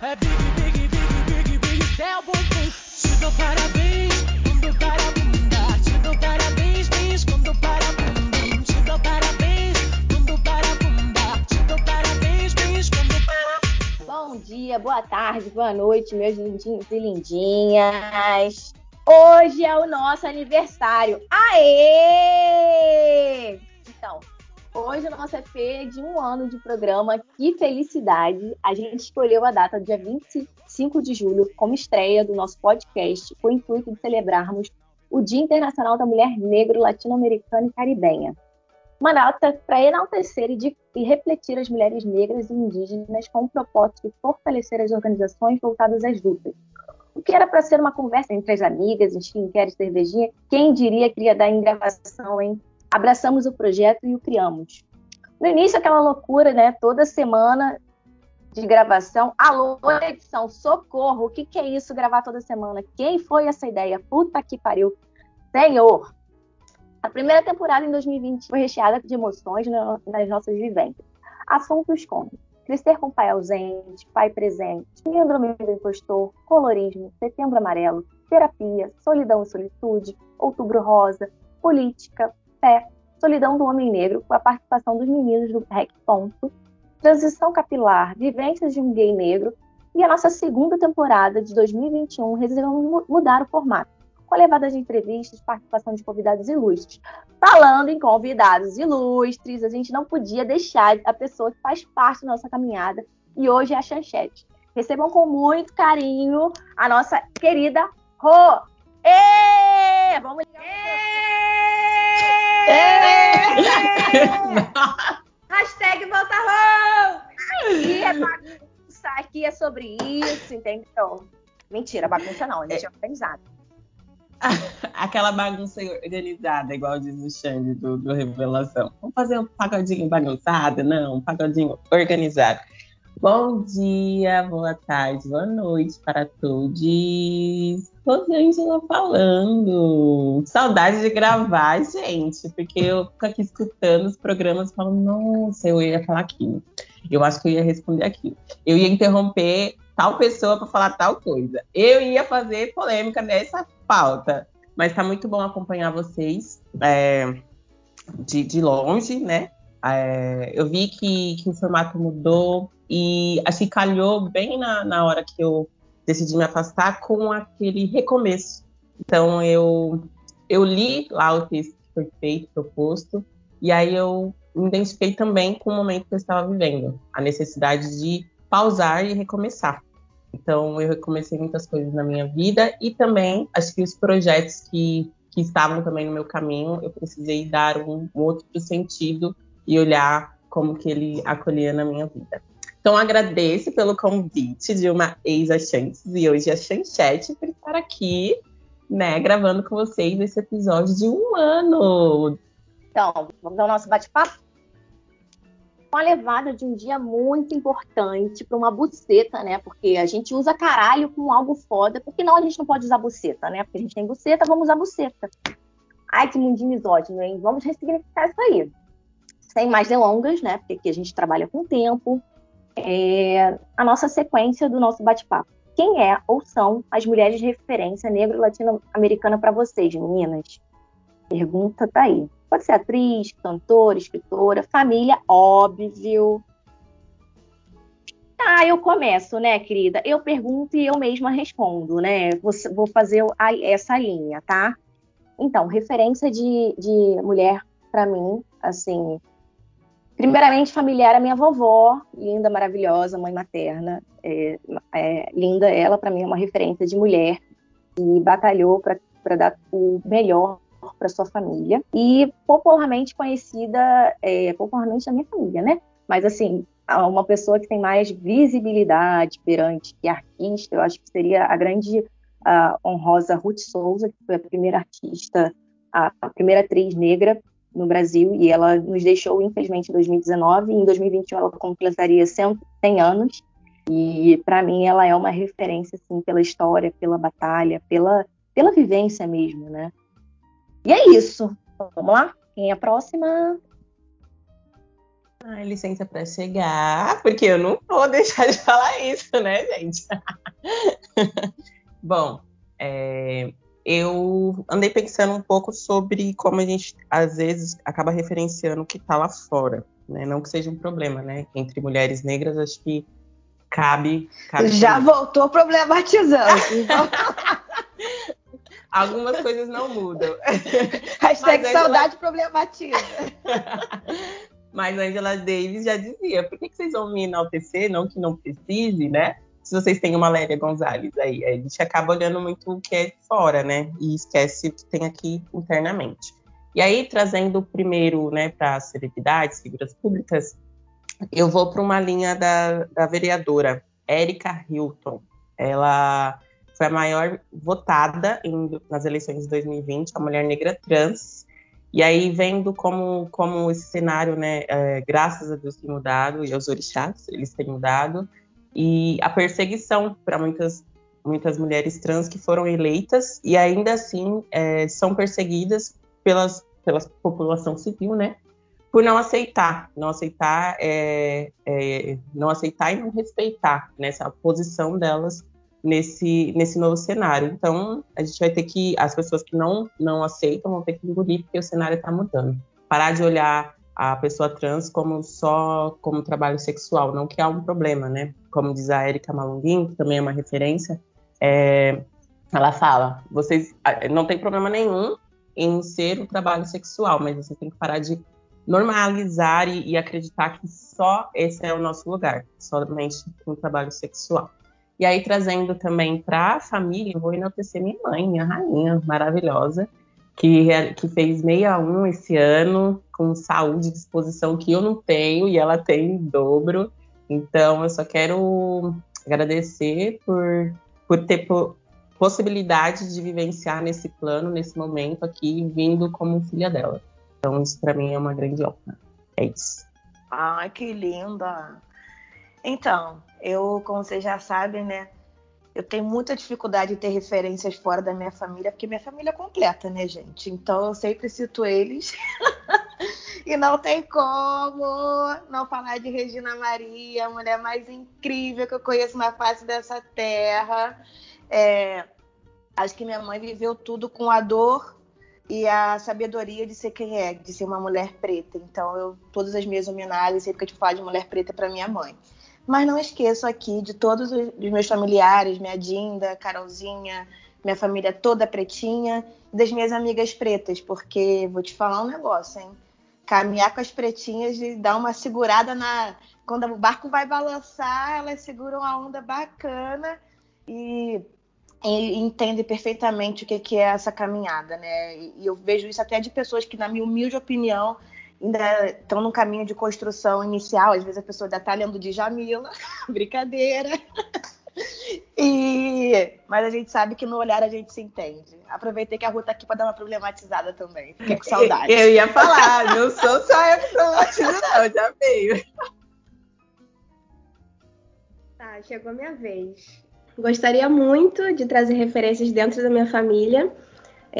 É big, big, big, big, big, céu, bumbum. Te dou parabéns quando para a bunda. Te dou parabéns, bis, quando para a bunda. Te dou parabéns quando para a bunda. Te dou parabéns, bis, quando para. Bom dia, boa tarde, boa noite, meus lindinhos e lindinhas. Hoje é o nosso aniversário. Aê! Hoje é o nosso EP de um ano de programa. Que felicidade! A gente escolheu a data, dia 25 de julho, como estreia do nosso podcast, com o intuito de celebrarmos o Dia Internacional da Mulher Negro, Latino-Americana e Caribenha. Uma data para enaltecer e, de, e refletir as mulheres negras e indígenas com o propósito de fortalecer as organizações voltadas às lutas o que era para ser uma conversa entre as amigas, em skincare, cervejinha, quem diria que ia dar em gravação, hein? Abraçamos o projeto e o criamos. No início, aquela loucura, né? Toda semana de gravação. Alô, edição, socorro! O que, que é isso, gravar toda semana? Quem foi essa ideia? Puta que pariu! Senhor! A primeira temporada em 2020 foi recheada de emoções nas nossas vivências. Assuntos como Crescer com pai ausente, pai presente, síndrome do impostor, colorismo, setembro amarelo, terapia, solidão e solitude, outubro rosa, política, fé, solidão do homem negro, com a participação dos meninos do REC Ponto, transição capilar, vivências de um gay negro, e a nossa segunda temporada de 2021 resolvemos mudar o formato com a levada de entrevistas, participação de convidados ilustres. Falando em convidados ilustres, a gente não podia deixar a pessoa que faz parte da nossa caminhada, e hoje é a Chanchete. Recebam com muito carinho a nossa querida Rô. Ê! Vamos ligar Hashtag volta Rô! E a bagunça aqui é sobre isso, entendeu? Mentira, bagunça não, a gente é organizado. Aquela bagunça organizada, igual diz o Xande do, do Revelação. Vamos fazer um pagodinho bagunçado? Não, um pagodinho organizado. Bom dia, boa tarde, boa noite para todos. Rosângela falando. Saudade de gravar, gente, porque eu fico aqui escutando os programas e falo, nossa, eu ia falar aquilo. Eu acho que eu ia responder aquilo. Eu ia interromper tal pessoa para falar tal coisa. Eu ia fazer polêmica nessa pauta. Mas tá muito bom acompanhar vocês é, de, de, longe, né? É, eu vi que, que, o formato mudou e acho que calhou bem na, na hora que eu decidi me afastar com aquele recomeço. Então eu, eu li lá o texto que foi feito, proposto, e aí eu me identifiquei também com o momento que eu estava vivendo, a necessidade de pausar e recomeçar. Então, eu recomecei muitas coisas na minha vida e também acho que os projetos que, que estavam também no meu caminho, eu precisei dar um, um outro sentido e olhar como que ele acolhia na minha vida. Então, agradeço pelo convite de uma ex-Chances e hoje a Chanchete por estar aqui, né, gravando com vocês esse episódio de um ano. Então, vamos dar o nosso bate-papo? uma levada de um dia muito importante para uma buceta, né? Porque a gente usa caralho com algo foda, porque não a gente não pode usar buceta, né? Porque a gente tem buceta, vamos usar buceta. Ai, que mundinho misógino, hein? Vamos ressignificar isso aí. Sem mais delongas, né? Porque aqui a gente trabalha com tempo. É... a nossa sequência do nosso bate-papo. Quem é ou são as mulheres de referência negro latino-americana para vocês, meninas? Pergunta tá aí. Pode ser atriz, cantora, escritora, família, óbvio. Ah, eu começo, né, querida? Eu pergunto e eu mesma respondo, né? Vou, vou fazer essa linha, tá? Então, referência de, de mulher para mim, assim, primeiramente familiar a minha vovó, linda, maravilhosa, mãe materna, é, é, linda, ela para mim é uma referência de mulher e batalhou para dar o melhor para sua família e popularmente conhecida, é, popularmente na minha família, né? Mas assim, uma pessoa que tem mais visibilidade perante que artista, eu acho que seria a grande uh, honrosa Ruth Souza, que foi a primeira artista, a, a primeira atriz negra no Brasil, e ela nos deixou, infelizmente, em 2019, e em 2021 ela completaria 100, 100 anos, e para mim ela é uma referência, assim, pela história, pela batalha, pela, pela vivência mesmo, né? E é isso. Vamos lá? Quem é a próxima? Ai, licença para chegar, porque eu não vou deixar de falar isso, né, gente? Bom, é, eu andei pensando um pouco sobre como a gente às vezes acaba referenciando o que está lá fora, né? Não que seja um problema, né? Entre mulheres negras, acho que cabe. cabe Já também. voltou problematizando. Algumas coisas não mudam. Hashtag Mas, saudade problematiza. Mas Angela Davis já dizia: por que, que vocês vão me enaltecer? Não que não precise, né? Se vocês têm uma Lélia Gonzalez aí, a gente acaba olhando muito o que é fora, né? E esquece o que tem aqui internamente. E aí, trazendo primeiro, né, para celebridades, figuras públicas, eu vou para uma linha da, da vereadora Erika Hilton. Ela foi a maior votada em, nas eleições de 2020, a mulher negra trans. E aí, vendo como, como esse cenário, né, é, graças a Deus tem mudado, e aos orixás, eles têm mudado, e a perseguição para muitas, muitas mulheres trans que foram eleitas e ainda assim é, são perseguidas pelas, pela população civil, né? Por não aceitar, não aceitar, é, é, não aceitar e não respeitar nessa né, posição delas nesse, nesse novo cenário. Então, a gente vai ter que, as pessoas que não, não aceitam vão ter que engolir, porque o cenário está mudando. Parar de olhar a pessoa trans como só como trabalho sexual, não que há um problema, né? Como diz a Erika Malunguin, que também é uma referência, é, ela fala, vocês não tem problema nenhum em ser um trabalho sexual, mas você tem que parar de normalizar e, e acreditar que só esse é o nosso lugar, somente um trabalho sexual. E aí, trazendo também para a família, vou enaltecer minha mãe, minha rainha maravilhosa, que, que fez 61 esse ano, com saúde e disposição que eu não tenho, e ela tem em dobro. Então, eu só quero agradecer por, por ter possibilidade de vivenciar nesse plano, nesse momento aqui, vindo como filha dela. Então, isso para mim é uma grande honra. É isso. Ai, que linda! Então, eu, como vocês já sabem, né? Eu tenho muita dificuldade de ter referências fora da minha família, porque minha família é completa, né, gente? Então eu sempre cito eles. e não tem como não falar de Regina Maria, a mulher mais incrível que eu conheço na face dessa terra. É, acho que minha mãe viveu tudo com a dor e a sabedoria de ser quem é, de ser uma mulher preta. Então, eu, todas as minhas homenagens, sempre que eu te falo de mulher preta, para minha mãe. Mas não esqueço aqui de todos os meus familiares, minha Dinda, Carolzinha, minha família toda pretinha, e das minhas amigas pretas, porque vou te falar um negócio, hein? Caminhar com as pretinhas e dar uma segurada na. Quando o barco vai balançar, elas seguram a onda bacana e, e entendem perfeitamente o que, que é essa caminhada, né? E eu vejo isso até de pessoas que, na minha humilde opinião, ainda estão num caminho de construção inicial. Às vezes a pessoa ainda está lendo de Jamila, brincadeira. E... Mas a gente sabe que no olhar a gente se entende. Aproveitei que a Ruth tá aqui para dar uma problematizada também. Fiquei com saudade. Eu ia falar, não sou só eu que problematizo, não, já veio. Tá, chegou a minha vez. Gostaria muito de trazer referências dentro da minha família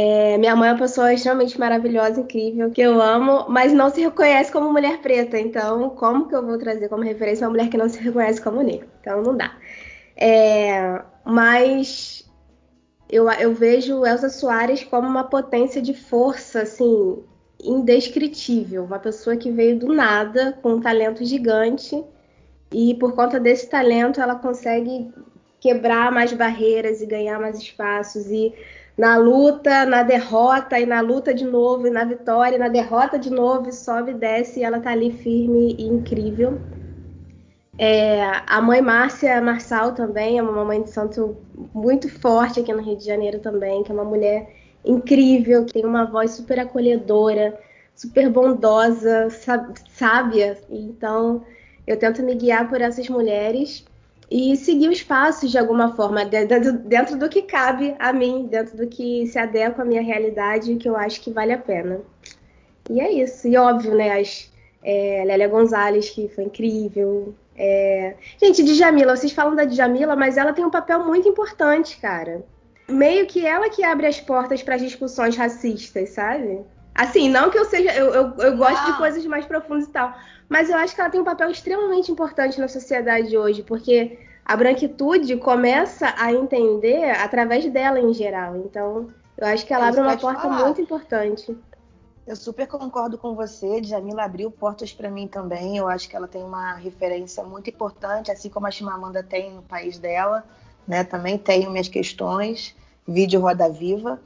é, minha mãe é uma pessoa extremamente maravilhosa, incrível, que eu amo, mas não se reconhece como mulher preta. Então, como que eu vou trazer como referência uma mulher que não se reconhece como negra? Então, não dá. É, mas eu, eu vejo Elsa Soares como uma potência de força, assim, indescritível. Uma pessoa que veio do nada, com um talento gigante, e por conta desse talento ela consegue quebrar mais barreiras e ganhar mais espaços. E na luta, na derrota, e na luta de novo, e na vitória, e na derrota de novo, e sobe e desce, e ela tá ali firme e incrível. É, a mãe Márcia Marçal também é uma mamãe de santo muito forte aqui no Rio de Janeiro também, que é uma mulher incrível, que tem uma voz super acolhedora, super bondosa, sábia. Então, eu tento me guiar por essas mulheres e seguir os passos de alguma forma, dentro, dentro do que cabe a mim, dentro do que se adequa à minha realidade que eu acho que vale a pena. E é isso. E óbvio, né? As, é, Lélia Gonzalez, que foi incrível. É... Gente, Djamila, vocês falam da Djamila, mas ela tem um papel muito importante, cara. Meio que ela que abre as portas para as discussões racistas, sabe? Assim, não que eu seja. Eu, eu, eu gosto de Não. coisas mais profundas e tal. Mas eu acho que ela tem um papel extremamente importante na sociedade hoje, porque a branquitude começa a entender através dela em geral. Então, eu acho que ela É abre uma porta falar. muito importante. Eu super concordo com você. Djamila abriu portas para mim também. Eu acho que ela tem uma referência muito importante, assim como a Chimamanda tem no país dela, né? Também tenho minhas questões, vídeo Roda Viva.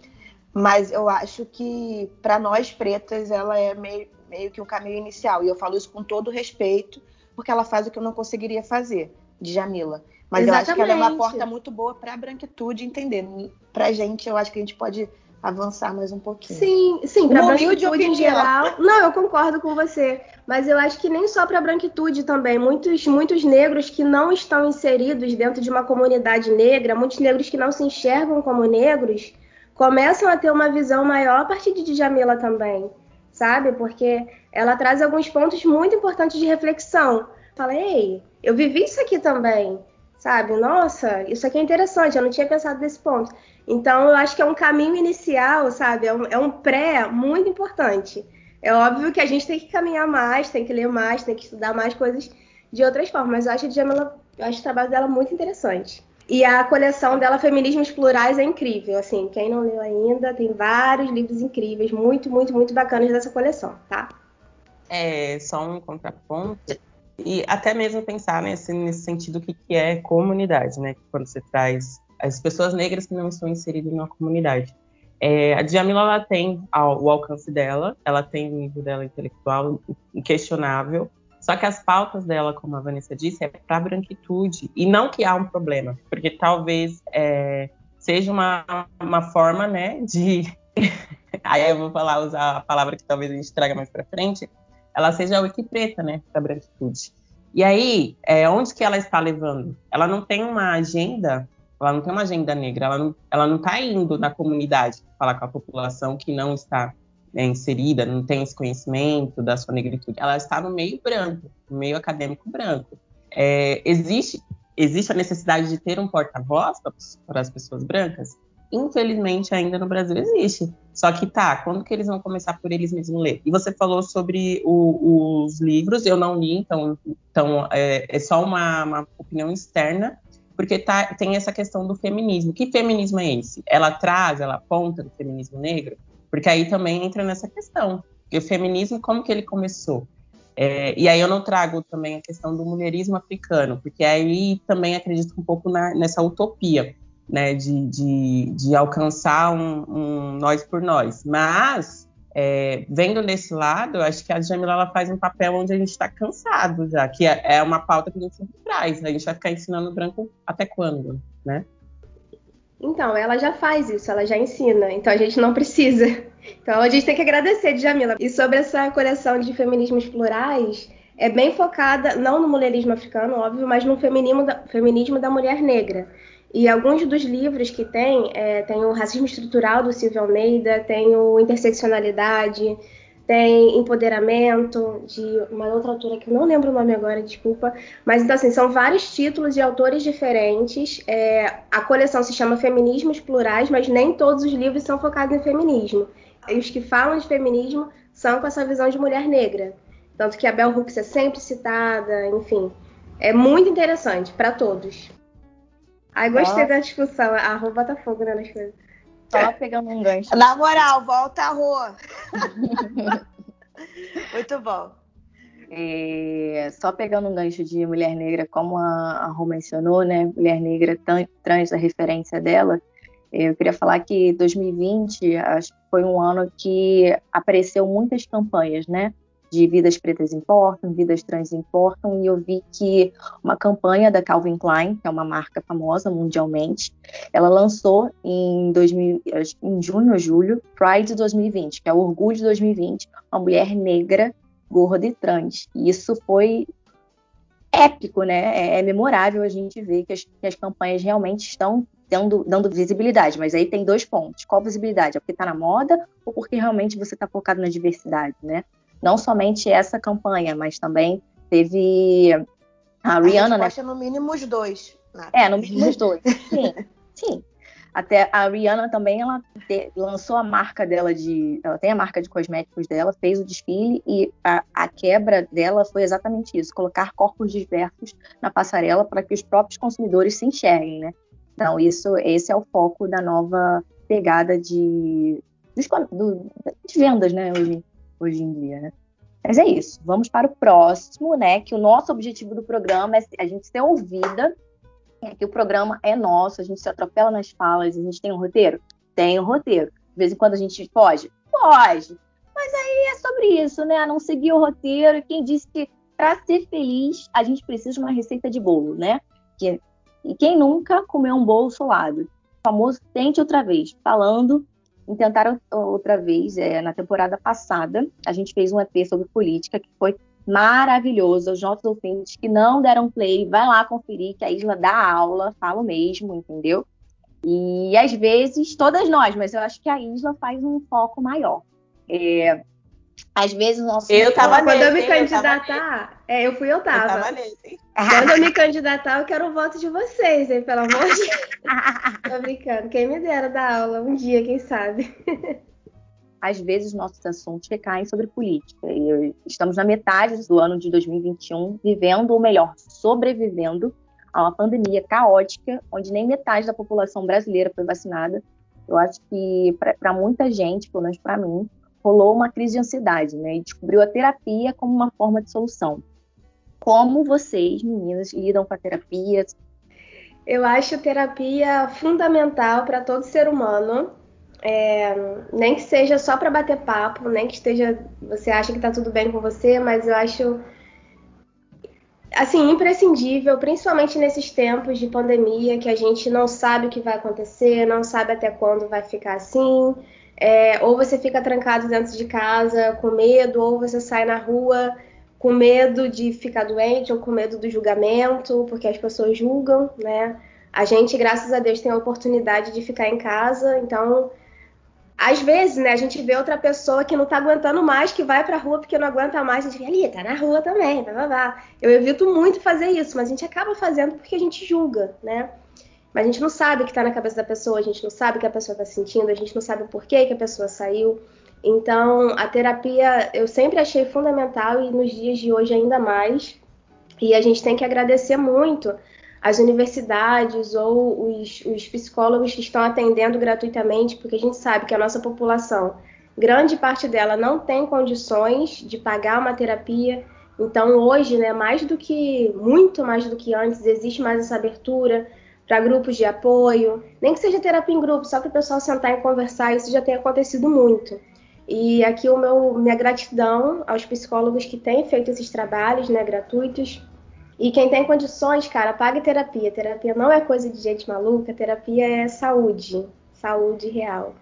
Mas eu acho que para nós pretas ela é meio, meio que um caminho inicial. E eu falo isso com todo respeito, porque ela faz o que eu não conseguiria fazer, Djamila. Mas eu acho que ela é uma Exatamente. porta muito boa para a branquitude entender. Pra gente, eu acho que a gente pode avançar mais um pouquinho. Sim, sim, para branquitude em geral. Não, eu concordo com você. Mas eu acho que nem só para branquitude também. Muitos, muitos negros que não estão inseridos dentro de uma comunidade negra, muitos negros que não se enxergam como negros, começam a ter uma visão maior a partir de Djamila também, sabe? Porque ela traz alguns pontos muito importantes de reflexão. Fala, ei, eu vivi isso aqui também, sabe? Nossa, isso aqui é interessante, eu não tinha pensado desse ponto. Então, eu acho que é um caminho inicial, sabe? É um, é um pré muito importante. É óbvio que a gente tem que caminhar mais, tem que ler mais, tem que estudar mais coisas de outras formas. Mas eu acho, a Djamila, eu acho o trabalho dela muito interessante. E a coleção dela, Feminismos Plurais, é incrível. Assim, quem não leu ainda, tem vários livros incríveis, muito, muito, muito bacanas dessa coleção, tá? é só um contraponto e até mesmo pensar nesse, nesse sentido que, que é comunidade, né? Quando você traz as pessoas negras que não estão inseridas uma comunidade. É, a Djamila ela tem ao- o alcance dela, ela tem o nível dela intelectual inquestionável, só que as pautas dela, como a Vanessa disse, é para branquitude e não que há um problema, porque talvez é, seja uma, uma forma, né, de aí eu vou falar usar a palavra que talvez a gente traga mais para frente, ela seja a wiki preta, né, da branquitude. E aí, é, onde que ela está levando? Ela não tem uma agenda, ela não tem uma agenda negra, ela não, ela não está indo na comunidade falar com a população que não está né, inserida, não tem esse conhecimento da sua negritude. Ela está no meio branco, no meio acadêmico branco. É, existe, existe a necessidade de ter um porta-voz para as pessoas brancas? Infelizmente, ainda no Brasil existe. Só que tá, quando que eles vão começar por eles mesmos ler? E você falou sobre o- os livros, eu não li, então, então é, é só uma, uma opinião externa, porque tá, tem essa questão do feminismo. Que feminismo é esse? Ela traz, ela aponta do feminismo negro? Porque aí também entra nessa questão. E o feminismo, como que ele começou? É, e aí eu não trago também a questão do mulherismo africano, porque aí também acredito um pouco na- nessa utopia, né, de, de, de alcançar um, um nós por nós. Mas, é, vendo desse lado, eu acho que a Jamila ela faz um papel onde a gente está cansado já, que é, é uma pauta que a gente sempre traz. A gente vai ficar ensinando branco até quando, né? Então, ela já faz isso, ela já ensina, então a gente não precisa. Então a gente tem que agradecer, Djamila. E sobre essa coleção de feminismos plurais, é bem focada, não no mulherismo africano, óbvio, mas no feminismo da, feminismo da mulher negra. E alguns dos livros que tem, é, tem o Racismo Estrutural, do Silvio Almeida, tem o Interseccionalidade, tem Empoderamento, de uma outra autora que eu não lembro o nome agora, desculpa. Mas então, assim, são vários títulos de autores diferentes. É, a coleção se chama Feminismos Plurais, mas nem todos os livros são focados em feminismo. E os que falam de feminismo são com essa visão de mulher negra. Tanto que a Bell Hooks é sempre citada, enfim. É muito interessante para todos. Ai, gostei Ó. da discussão. A Rô bota fogo né, nas coisas. Só pegando um gancho. Na moral, volta a rua. Muito bom. É, só pegando um gancho de mulher negra, como a, a Rô mencionou, né? Mulher negra trans, a referência dela. é, Eu queria falar que 2020 acho que foi um ano que apareceu muitas campanhas, né? De vidas pretas importam, vidas trans importam, e eu vi que uma campanha da Calvin Klein, que é uma marca famosa mundialmente, ela lançou em, 2000, acho que em junho ou julho, Pride 2020, que é o Orgulho de 2020, uma mulher negra gorda e trans. E isso foi épico, né? É, é memorável a gente ver que as, que as campanhas realmente estão dando, dando visibilidade. Mas aí tem dois pontos. Qual visibilidade? É porque está na moda ou porque realmente você está focado na diversidade, né? Não somente essa campanha, mas também teve a A Rihanna, né? no mínimo os dois. Nath. É, no mínimo os dois. Sim, sim. Até a Rihanna também, ela te, lançou a marca dela de. Ela tem a marca de cosméticos dela, fez o desfile e a, a quebra dela foi exatamente isso: colocar corpos diversos na passarela para que os próprios consumidores se enxerguem, né? Então, isso, esse é o foco da nova pegada de, de, de vendas, né, hoje, hoje em dia, né? Mas é isso. Vamos para o próximo, né? Que o nosso objetivo do programa é a gente ser ouvida é que o programa é nosso, a gente se atropela nas falas, a gente tem um roteiro? Tem um roteiro. De vez em quando a gente pode? Pode. Mas aí é sobre isso, né? Não seguir o roteiro. Quem disse que para ser feliz a gente precisa de uma receita de bolo, né? Que, e quem nunca comeu um bolo solado? O famoso tente outra vez, falando em tentar outra vez, é, na temporada passada, a gente fez um EP sobre política que foi maravilhoso. Os nossos ouvintes que não deram play, vai lá conferir que a Isla dá aula, falo mesmo, entendeu? E às vezes, todas nós, mas eu acho que a Isla faz um foco maior. É, às vezes o nosso. Eu tava Quando eu me eu candidatar, é, eu fui, eu Eu tava. tava nesse. Quando eu me candidatar, eu quero o voto de vocês, hein? Pelo amor de Deus. Tô brincando. Quem me dera dar aula um dia, quem sabe? às vezes nossos assuntos recaem sobre política. E estamos na metade do ano de 2021, vivendo, ou melhor, sobrevivendo a uma pandemia caótica, onde nem metade da população brasileira foi vacinada. Eu acho que para muita gente, pelo menos para mim, rolou uma crise de ansiedade, né? E descobriu a terapia como uma forma de solução. Como vocês, meninas, lidam com a terapia? Eu acho terapia fundamental para todo ser humano. É, nem que seja só para bater papo, nem que esteja você acha que tá tudo bem com você, mas eu acho assim imprescindível, principalmente nesses tempos de pandemia que a gente não sabe o que vai acontecer, não sabe até quando vai ficar assim. É, ou você fica trancado dentro de casa com medo, ou você sai na rua com medo de ficar doente ou com medo do julgamento, porque as pessoas julgam, né? A gente, graças a Deus, tem a oportunidade de ficar em casa, então às vezes, né, a gente vê outra pessoa que não tá aguentando mais, que vai pra rua porque não aguenta mais, a gente vê ali, tá na rua também, blá, blá, blá. Eu evito muito fazer isso, mas a gente acaba fazendo porque a gente julga, né? Mas a gente não sabe o que tá na cabeça da pessoa, a gente não sabe o que a pessoa tá sentindo, a gente não sabe o porquê que a pessoa saiu. Então, a terapia eu sempre achei fundamental e nos dias de hoje ainda mais. E a gente tem que agradecer muito as universidades ou os, os, psicólogos que estão atendendo gratuitamente, porque a gente sabe que a nossa população, grande parte dela não tem condições de pagar uma terapia. Então, hoje, né, mais do que, muito mais do que antes, existe mais essa abertura para grupos de apoio, nem que seja terapia em grupo, só para o pessoal sentar e conversar, isso já tem acontecido muito. E aqui o meu, minha gratidão aos psicólogos que têm feito esses trabalhos né, gratuitos. E quem tem condições, cara, pague terapia. Terapia não é coisa de gente maluca, terapia é saúde, saúde real.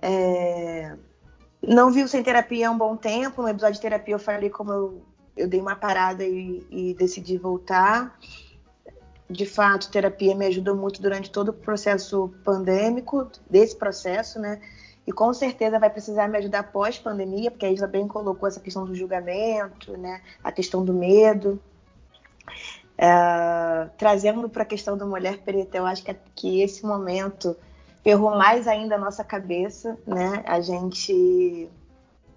É... Não viu sem terapia há um bom tempo. No episódio de terapia eu falei como eu, eu dei uma parada e, e decidi voltar. De fato, terapia me ajudou muito durante todo o processo pandêmico, desse processo, né? E com certeza vai precisar me ajudar pós-pandemia, porque a Isla bem colocou essa questão do julgamento, né? A questão do medo. É, trazendo para a questão da mulher preta, eu acho que, que esse momento ferrou mais ainda a nossa cabeça, né? A gente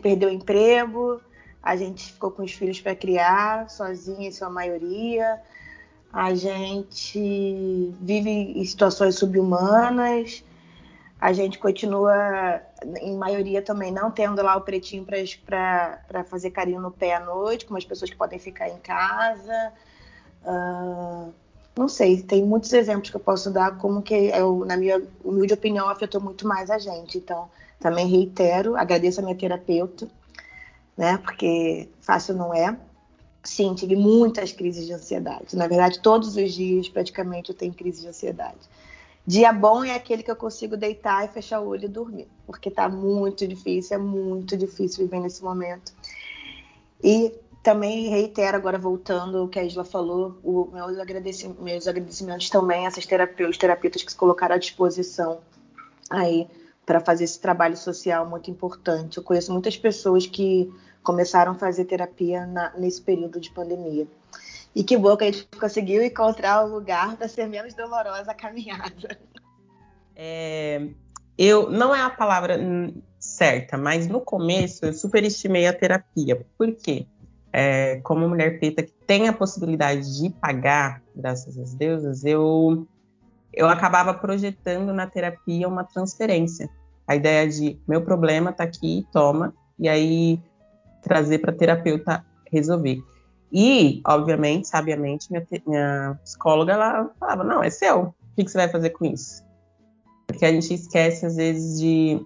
perdeu o emprego, a gente ficou com os filhos para criar, sozinha em sua maioria, a gente vive em situações subhumanas, a gente continua, em maioria também, não tendo lá o pretinho para fazer carinho no pé à noite, como as pessoas que podem ficar em casa. Uh, não sei, tem muitos exemplos que eu posso dar como que, eu, na minha humilde opinião, afetou muito mais a gente. Então, também reitero, agradeço a minha terapeuta, né, porque fácil não é. Sim, tive muitas crises de ansiedade. Na verdade, todos os dias, praticamente, eu tenho crise de ansiedade. Dia bom é aquele que eu consigo deitar e fechar o olho e dormir, porque tá muito difícil, é muito difícil viver nesse momento. E também reitero, agora voltando o que a Isla falou, o, meus, agradecimentos, meus agradecimentos também a essas terapeutas, terapeutas que se colocaram à disposição aí para fazer esse trabalho social muito importante. Eu conheço muitas pessoas que começaram a fazer terapia na, nesse período de pandemia. E que bom que a gente conseguiu encontrar um lugar para ser menos dolorosa a caminhada. É, eu não é a palavra certa, mas no começo eu superestimei a terapia. Por quê? É, como mulher preta que tem a possibilidade de pagar, graças às deusas, eu eu acabava projetando na terapia uma transferência. A ideia de meu problema está aqui, toma, e aí trazer para terapeuta resolver. E, obviamente, sabiamente, minha, minha psicóloga ela falava: não, é seu, o que, que você vai fazer com isso? Porque a gente esquece, às vezes, de,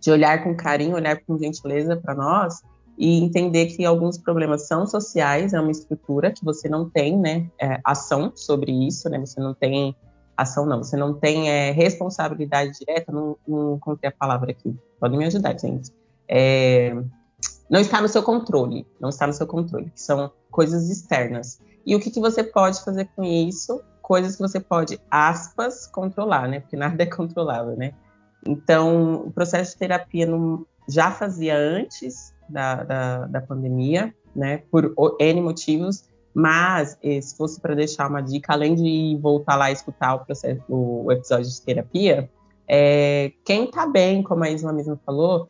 de olhar com carinho, olhar com gentileza para nós e entender que alguns problemas são sociais, é uma estrutura que você não tem né, é, ação sobre isso, né, você não tem ação não, você não tem é, responsabilidade direta, não, não encontrei a palavra aqui, pode me ajudar, gente. É, não está no seu controle, não está no seu controle, que são coisas externas. E o que, que você pode fazer com isso? Coisas que você pode, aspas, controlar, né? Porque nada é controlável, né? Então, o processo de terapia não, já fazia antes da, da, da pandemia, né? Por N motivos, mas, eh, se fosse para deixar uma dica, além de voltar lá e escutar o, processo, o episódio de terapia, é, quem está bem, como a Isla mesmo falou,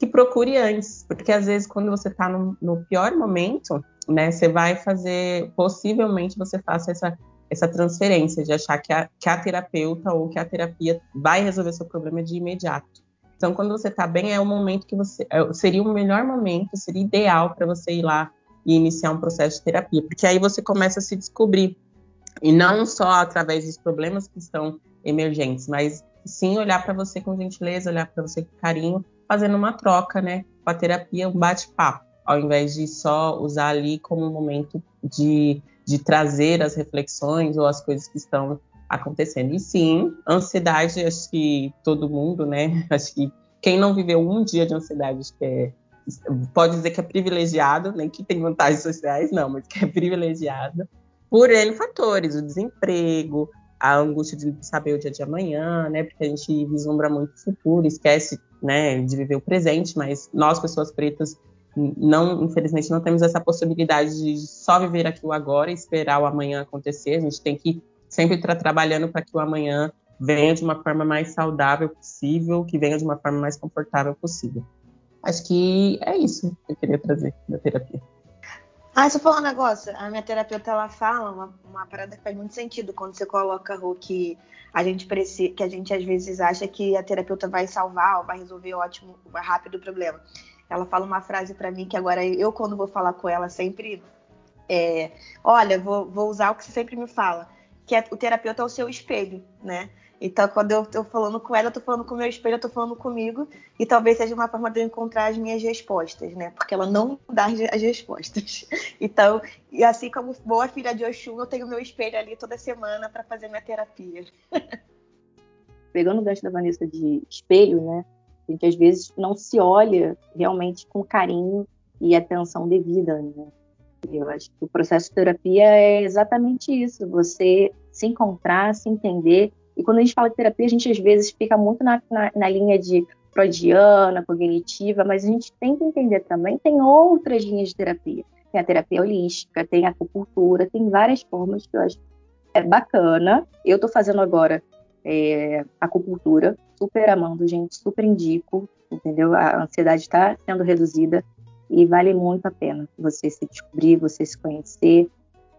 que procure antes, porque às vezes quando você está no, no, pior momento, né, você vai fazer, possivelmente você faça essa, essa transferência de achar que a, que a terapeuta ou que a terapia vai resolver seu problema de imediato. Então, quando você está bem, é o momento que você é, seria o melhor momento, seria ideal para você ir lá e iniciar um processo de terapia, porque aí você começa a se descobrir e não só através dos problemas que estão emergentes, mas sim olhar para você com gentileza, olhar para você com carinho, fazendo uma troca, né, com a terapia, um bate-papo, ao invés de só usar ali como um momento de, de trazer as reflexões ou as coisas que estão acontecendo. E sim, ansiedade, acho que todo mundo, né, acho que quem não viveu um dia de ansiedade, acho que é pode dizer que é privilegiado, nem que tem vantagens sociais, não, mas que é privilegiado por N fatores, o desemprego, a angústia de saber o dia de amanhã, né? Porque a gente vislumbra muito o futuro, esquece, né, de viver o presente, mas nós, pessoas pretas, não, infelizmente, não temos essa possibilidade de só viver aqui o agora e esperar o amanhã acontecer. A gente tem que sempre estar trabalhando para que o amanhã venha de uma forma mais saudável possível, que venha de uma forma mais confortável possível. Acho que é isso que eu queria trazer da terapia. Ah, você falou um negócio. A minha terapeuta ela fala uma, uma parada que faz muito sentido quando você coloca Rô, que a gente precisa, que a gente às vezes acha que a terapeuta vai salvar ou vai resolver ótimo, rápido o problema. Ela fala uma frase para mim que agora eu quando vou falar com ela sempre é, olha, vou, vou usar o que você sempre me fala, que é, o terapeuta é o seu espelho, né? Então, quando eu estou falando com ela, eu estou falando com o meu espelho, eu estou falando comigo, e talvez seja uma forma de eu encontrar as minhas respostas, né? Porque ela não dá as respostas. Então, e assim como boa filha de Oxum, eu tenho meu espelho ali toda semana para fazer minha terapia. Pegando o gancho da Vanessa de espelho, né? A gente às vezes não se olha realmente com carinho e atenção devida, né? Eu acho que o processo de terapia é exatamente isso, você se encontrar, se entender e quando a gente fala de terapia, a gente às vezes fica muito na, na, na linha de freudiana, cognitiva, mas a gente tem que entender também, tem outras linhas de terapia. Tem a terapia holística, tem a acupuntura, tem várias formas que eu acho é bacana. Eu estou fazendo agora é, acupuntura, super amando, gente, super indico, entendeu? A ansiedade está sendo reduzida e vale muito a pena você se descobrir, você se conhecer,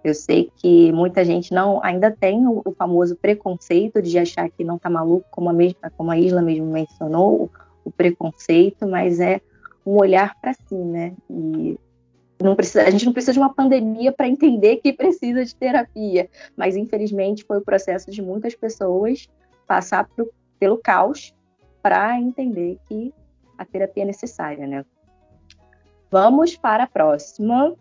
eu sei que muita gente não ainda tem o, o famoso preconceito de achar que não está maluco, como a, mesma, como a Isla mesmo mencionou, o, o preconceito, mas é um olhar para si, né? E não precisa, a gente não precisa de uma pandemia para entender que precisa de terapia, mas infelizmente foi o processo de muitas pessoas passar pro, pelo caos para entender que a terapia é necessária, né? Vamos para a próxima.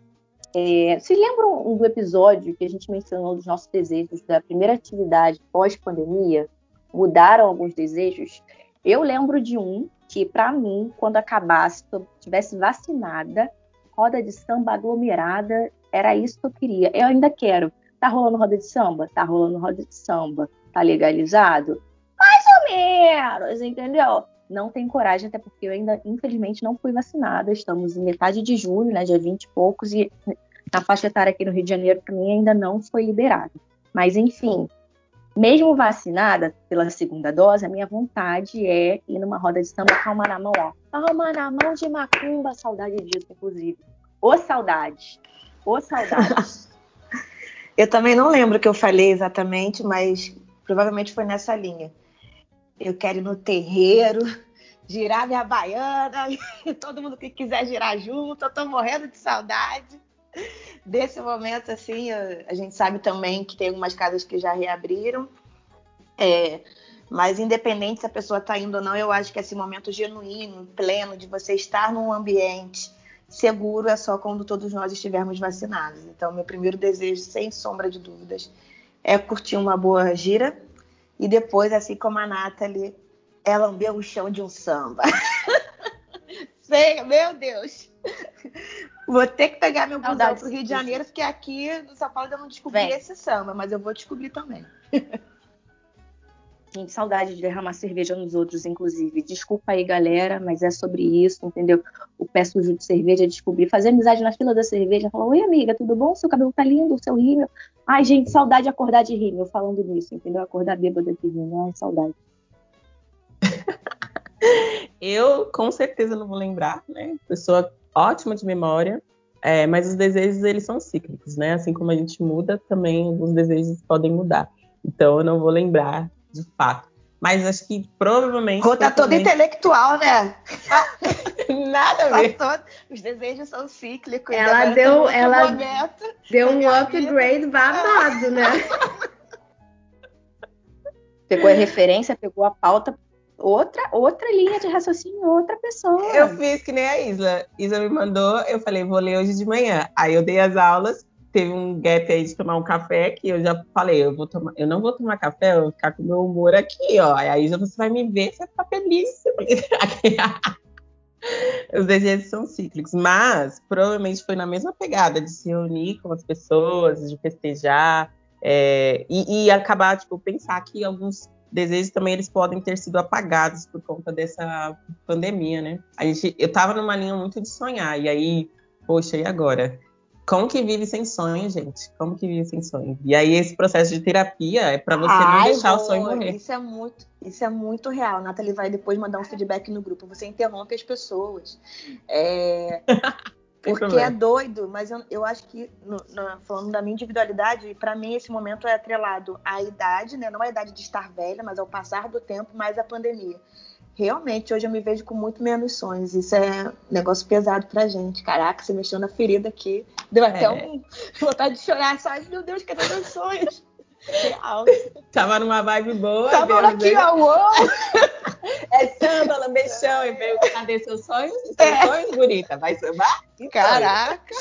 É, vocês lembram do episódio que a gente mencionou dos nossos desejos da primeira atividade pós-pandemia? Mudaram alguns desejos? Eu lembro de um que, para mim, quando acabasse, se eu tivesse vacinada, roda de samba aglomerada, era isso que eu queria. Eu ainda quero. Tá rolando roda de samba? Tá rolando roda de samba. Tá legalizado? Mais ou menos, entendeu? Não tenho coragem, até porque eu ainda, infelizmente, não fui vacinada. Estamos em metade de julho, né, dia 20 e poucos, e a faixa etária aqui no Rio de Janeiro, para mim, ainda não foi liberada. Mas, enfim, Mesmo vacinada pela segunda dose, a minha vontade é ir numa roda de samba, calma na mão, ó. Calma na mão de macumba, saudade disso, inclusive. Ô saudade, ô saudade. Eu também não lembro o que eu falei exatamente, mas provavelmente foi nessa linha. Eu quero ir no terreiro, girar minha baiana, todo mundo que quiser girar junto, eu tô morrendo de saudade desse momento, assim, a gente sabe também que tem algumas casas que já reabriram. É, mas independente se a pessoa está indo ou não, eu acho que esse momento genuíno, pleno, de você estar num ambiente seguro é só quando todos nós estivermos vacinados. Então, meu primeiro desejo, sem sombra de dúvidas, é curtir uma boa gira e depois, assim como a Nathalie, é lamber o chão de um samba. Sei, meu Deus. Vou ter que pegar meu busão pro Rio de Janeiro, porque aqui no São Paulo eu não descobri Vem. esse samba, mas eu vou descobrir também. Gente, saudade de derramar cerveja nos outros, inclusive. Desculpa aí, galera, mas é sobre isso, entendeu? O pé sujo de cerveja, descobrir, fazer amizade na fila da cerveja, falar, oi, amiga, tudo bom? Seu cabelo tá lindo, seu rímel. Ai, gente, saudade de acordar de rímel, falando nisso, entendeu? Acordar bêbada de rímel, ai, saudade. Eu, com certeza, não vou lembrar, né? Pessoa ótima de memória, é, mas os desejos, eles são cíclicos, né? Assim como a gente muda, também alguns desejos podem mudar. Então, eu não vou lembrar de fato. Mas acho que provavelmente. Rô tá toda também... intelectual, né? Nada a ver. Todo... Os desejos são cíclicos. Ela deu, ela deu um upgrade vida. babado, né? pegou a referência, pegou a pauta, outra, outra linha de raciocínio, outra pessoa. Eu fiz que nem a Isla. Isla me mandou, eu falei, vou ler hoje de manhã. Aí eu dei as aulas, teve um gap aí de tomar um café que eu já falei, eu vou tomar, eu não vou tomar café, eu vou ficar com meu humor aqui, ó. Aí já você vai me ver, você ficar feliz. Os desejos são cíclicos, mas provavelmente foi na mesma pegada de se reunir com as pessoas, de festejar é, e, e, acabar, tipo, pensar que alguns desejos também eles podem ter sido apagados por conta dessa pandemia, né? A gente, eu tava numa linha muito de sonhar, e aí, poxa, e agora? Como que vive sem sonho, gente? Como que vive sem sonho? E aí esse processo de terapia é para você Ai, não deixar boa. o sonho morrer. Isso é muito, isso é muito real. Nathalie vai depois mandar um feedback no grupo. Você interrompe as pessoas. É... Porque é doido, mas eu, eu acho que, no, no, falando da minha individualidade, para mim esse momento é atrelado à idade, né? Não à idade de estar velha, mas ao passar do tempo, mais a pandemia realmente hoje eu me vejo com muito menos sonhos. Isso é um negócio pesado pra gente. Caraca, você mexeu na ferida aqui. Deu até é. um vontade de chorar, sabe? Meu Deus, cadê meus sonhos? Real. Tava numa vibe boa. Tava aqui, ó, uou! É samba, lambechão. E veio, cadê seus sonhos? Seus é. sonhos, bonita? Vai sambar? Caraca!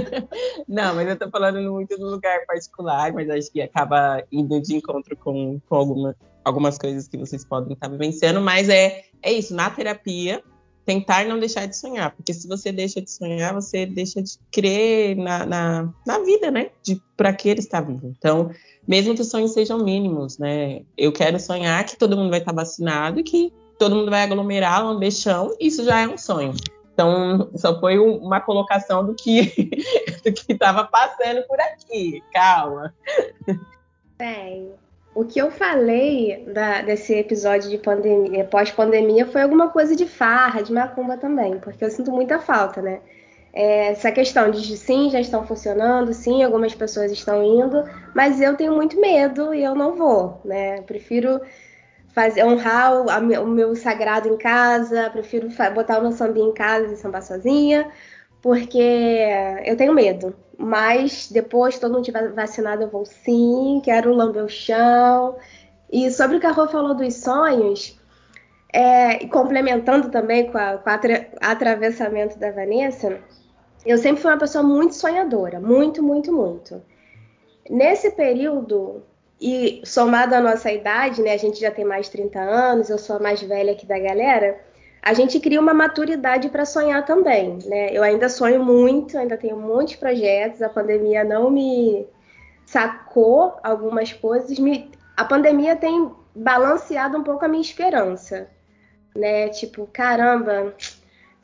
Não, mas eu tô falando muito do lugar particular, mas acho que acaba indo de encontro com, com alguma, algumas coisas que vocês podem estar vivenciando, mas é, é isso, na terapia, tentar não deixar de sonhar, porque se você deixa de sonhar, você deixa de crer na, na, na vida, né? De para que ele está vivo. Então, mesmo que os sonhos sejam mínimos, né? Eu quero sonhar que todo mundo vai estar vacinado que todo mundo vai aglomerar, um chão, isso já é um sonho. Então, só foi uma colocação do que do que estava passando por aqui. Calma. Bem, o que eu falei da, desse episódio de pandemia, pós-pandemia, foi alguma coisa de farra, de macumba também, porque eu sinto muita falta, né? É, essa questão de sim, já estão funcionando, sim, algumas pessoas estão indo, mas eu tenho muito medo e eu não vou, né? prefiro fazer honrar o, a, o, meu sagrado em casa, prefiro botar o meu sambinha em casa e sambar sozinha, porque eu tenho medo. Mas depois, todo mundo tiver vacinado, eu vou sim, quero lamber o chão. E sobre o que a Rô falou dos sonhos, é, e complementando também com, atra, atravessamento da Vanessa, eu sempre fui uma pessoa muito sonhadora, muito, muito, muito. Nesse período, e somado à nossa idade, né, a gente já tem mais de 30 anos, eu sou a mais velha aqui da galera, a gente cria uma maturidade para sonhar também, né? Eu ainda sonho muito, ainda tenho muitos projetos, a pandemia não me sacou algumas coisas, me... a pandemia tem balanceado um pouco a minha esperança, né? Tipo, caramba,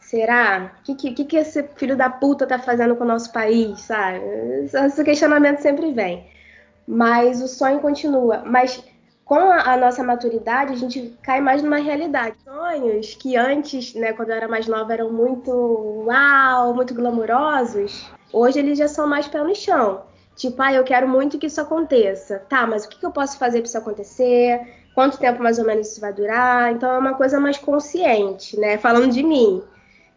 será? O que, que, que esse filho da puta tá fazendo com o nosso país, sabe? Esse questionamento sempre vem. mas o sonho continua. Mas com a, nossa maturidade, a gente cai mais numa realidade. Sonhos que antes, né, quando eu era mais nova, eram muito uau, muito glamurosos, hoje eles já são mais pé no chão. Tipo, ah, eu quero muito que isso aconteça. Tá, mas o que eu posso fazer para isso acontecer? Quanto tempo mais ou menos isso vai durar? Então é uma coisa mais consciente, né? Falando de mim.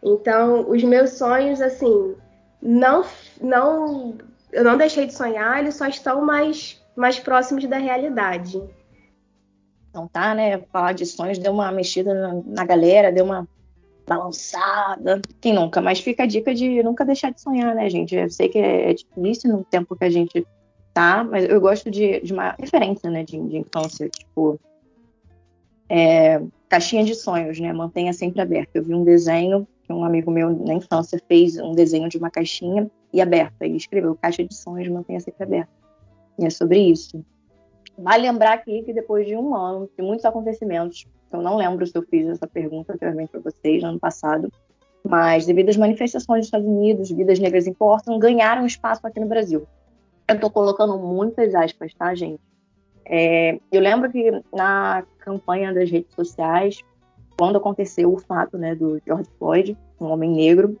Então, os meus sonhos, assim, não, não, eu não deixei de sonhar, eles só estão mais, mais próximos da realidade. Então tá, né? Falar de sonhos deu uma mexida na, galera, deu uma balançada. Quem nunca? Mas fica a dica de nunca deixar de sonhar, né, gente? Eu sei que é difícil no tempo que a gente tá, mas eu gosto de, de uma referência, né, de, de infância, tipo, é, caixinha de sonhos, né? Mantenha sempre aberta. Eu vi um desenho que um amigo meu na infância fez um desenho de uma caixinha e aberta e escreveu caixa de sonhos, mantenha sempre aberta. E é sobre isso. Vale lembrar aqui que depois de um ano de muitos acontecimentos, eu não lembro se eu fiz essa pergunta anteriormente para vocês no ano passado, mas devido às manifestações dos Estados Unidos, vidas negras importam, ganharam espaço aqui no Brasil. Eu estou colocando muitas aspas, tá, gente? É, eu lembro que na campanha das redes sociais, quando aconteceu o fato né, do George Floyd, um homem negro,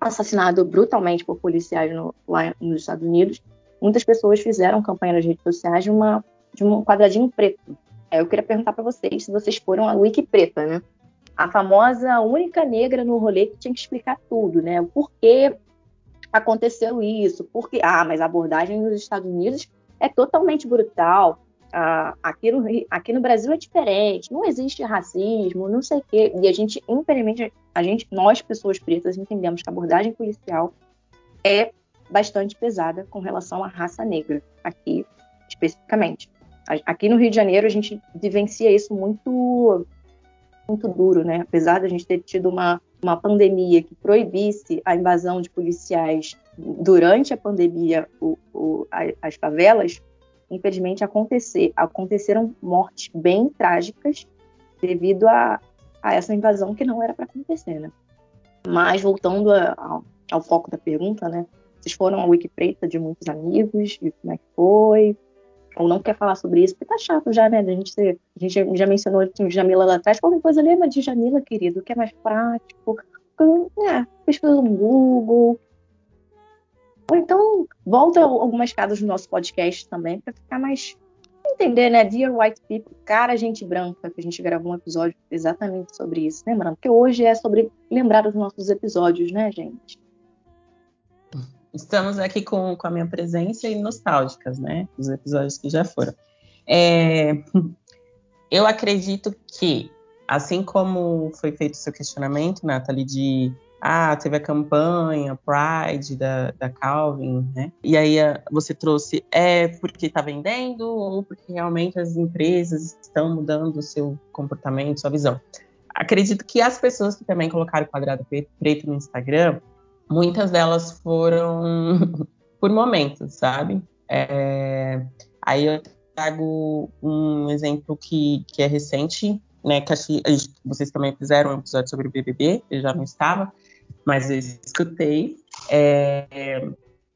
assassinado brutalmente por policiais no, lá nos Estados Unidos, muitas pessoas fizeram campanha nas redes sociais de, uma, de um quadradinho preto. É, eu queria perguntar para vocês se vocês foram a Wiki Preta, né? A famosa única negra no rolê que tinha que explicar tudo, né? O porquê aconteceu isso, porque, ah, mas a abordagem nos Estados Unidos é totalmente brutal, ah, aqui, no, aqui no Brasil é diferente, não existe racismo, não sei o quê. E a gente, infelizmente, a gente, nós, pessoas pretas, entendemos que a abordagem policial é bastante pesada com relação à raça negra, aqui especificamente. Aqui no Rio de Janeiro a gente vivencia isso muito muito duro, né? Apesar de a gente ter tido uma, uma pandemia que proibisse a invasão de policiais durante a pandemia, o, o, as favelas, infelizmente, acontecer, aconteceram mortes bem trágicas devido a, a essa invasão que não era para acontecer, né? Mas voltando a, a, ao foco da pergunta, né? Vocês foram a Wiki Preta de muitos amigos, e como é que foi? Ou não quer falar sobre isso, porque tá chato já, né? A gente, a gente já mencionou o Jamila lá atrás. Qualquer coisa, lembra de Jamila, querido, que é mais prático. É, pesquisa no Google, ou então, volta algumas casas do nosso podcast também, para ficar mais. Entender, né? Dear White People, cara, gente branca, que a gente gravou um episódio exatamente sobre isso, lembrando que hoje é sobre lembrar os nossos episódios, né, gente? Estamos aqui com, com a minha presença e nostálgicas, né? Os episódios que já foram. É, eu acredito que, assim como foi feito o seu questionamento, Nathalie, de ah, teve a campanha Pride da, da Calvin, né? E aí você trouxe é porque está vendendo ou porque realmente as empresas estão mudando o seu comportamento, sua visão. Acredito que as pessoas que também colocaram o quadrado preto no Instagram, muitas delas foram por momentos, sabe? É, aí eu trago um exemplo que, que é recente, né? Que que vocês também fizeram um episódio sobre o BBB, eu já não estava, mas eu escutei. É,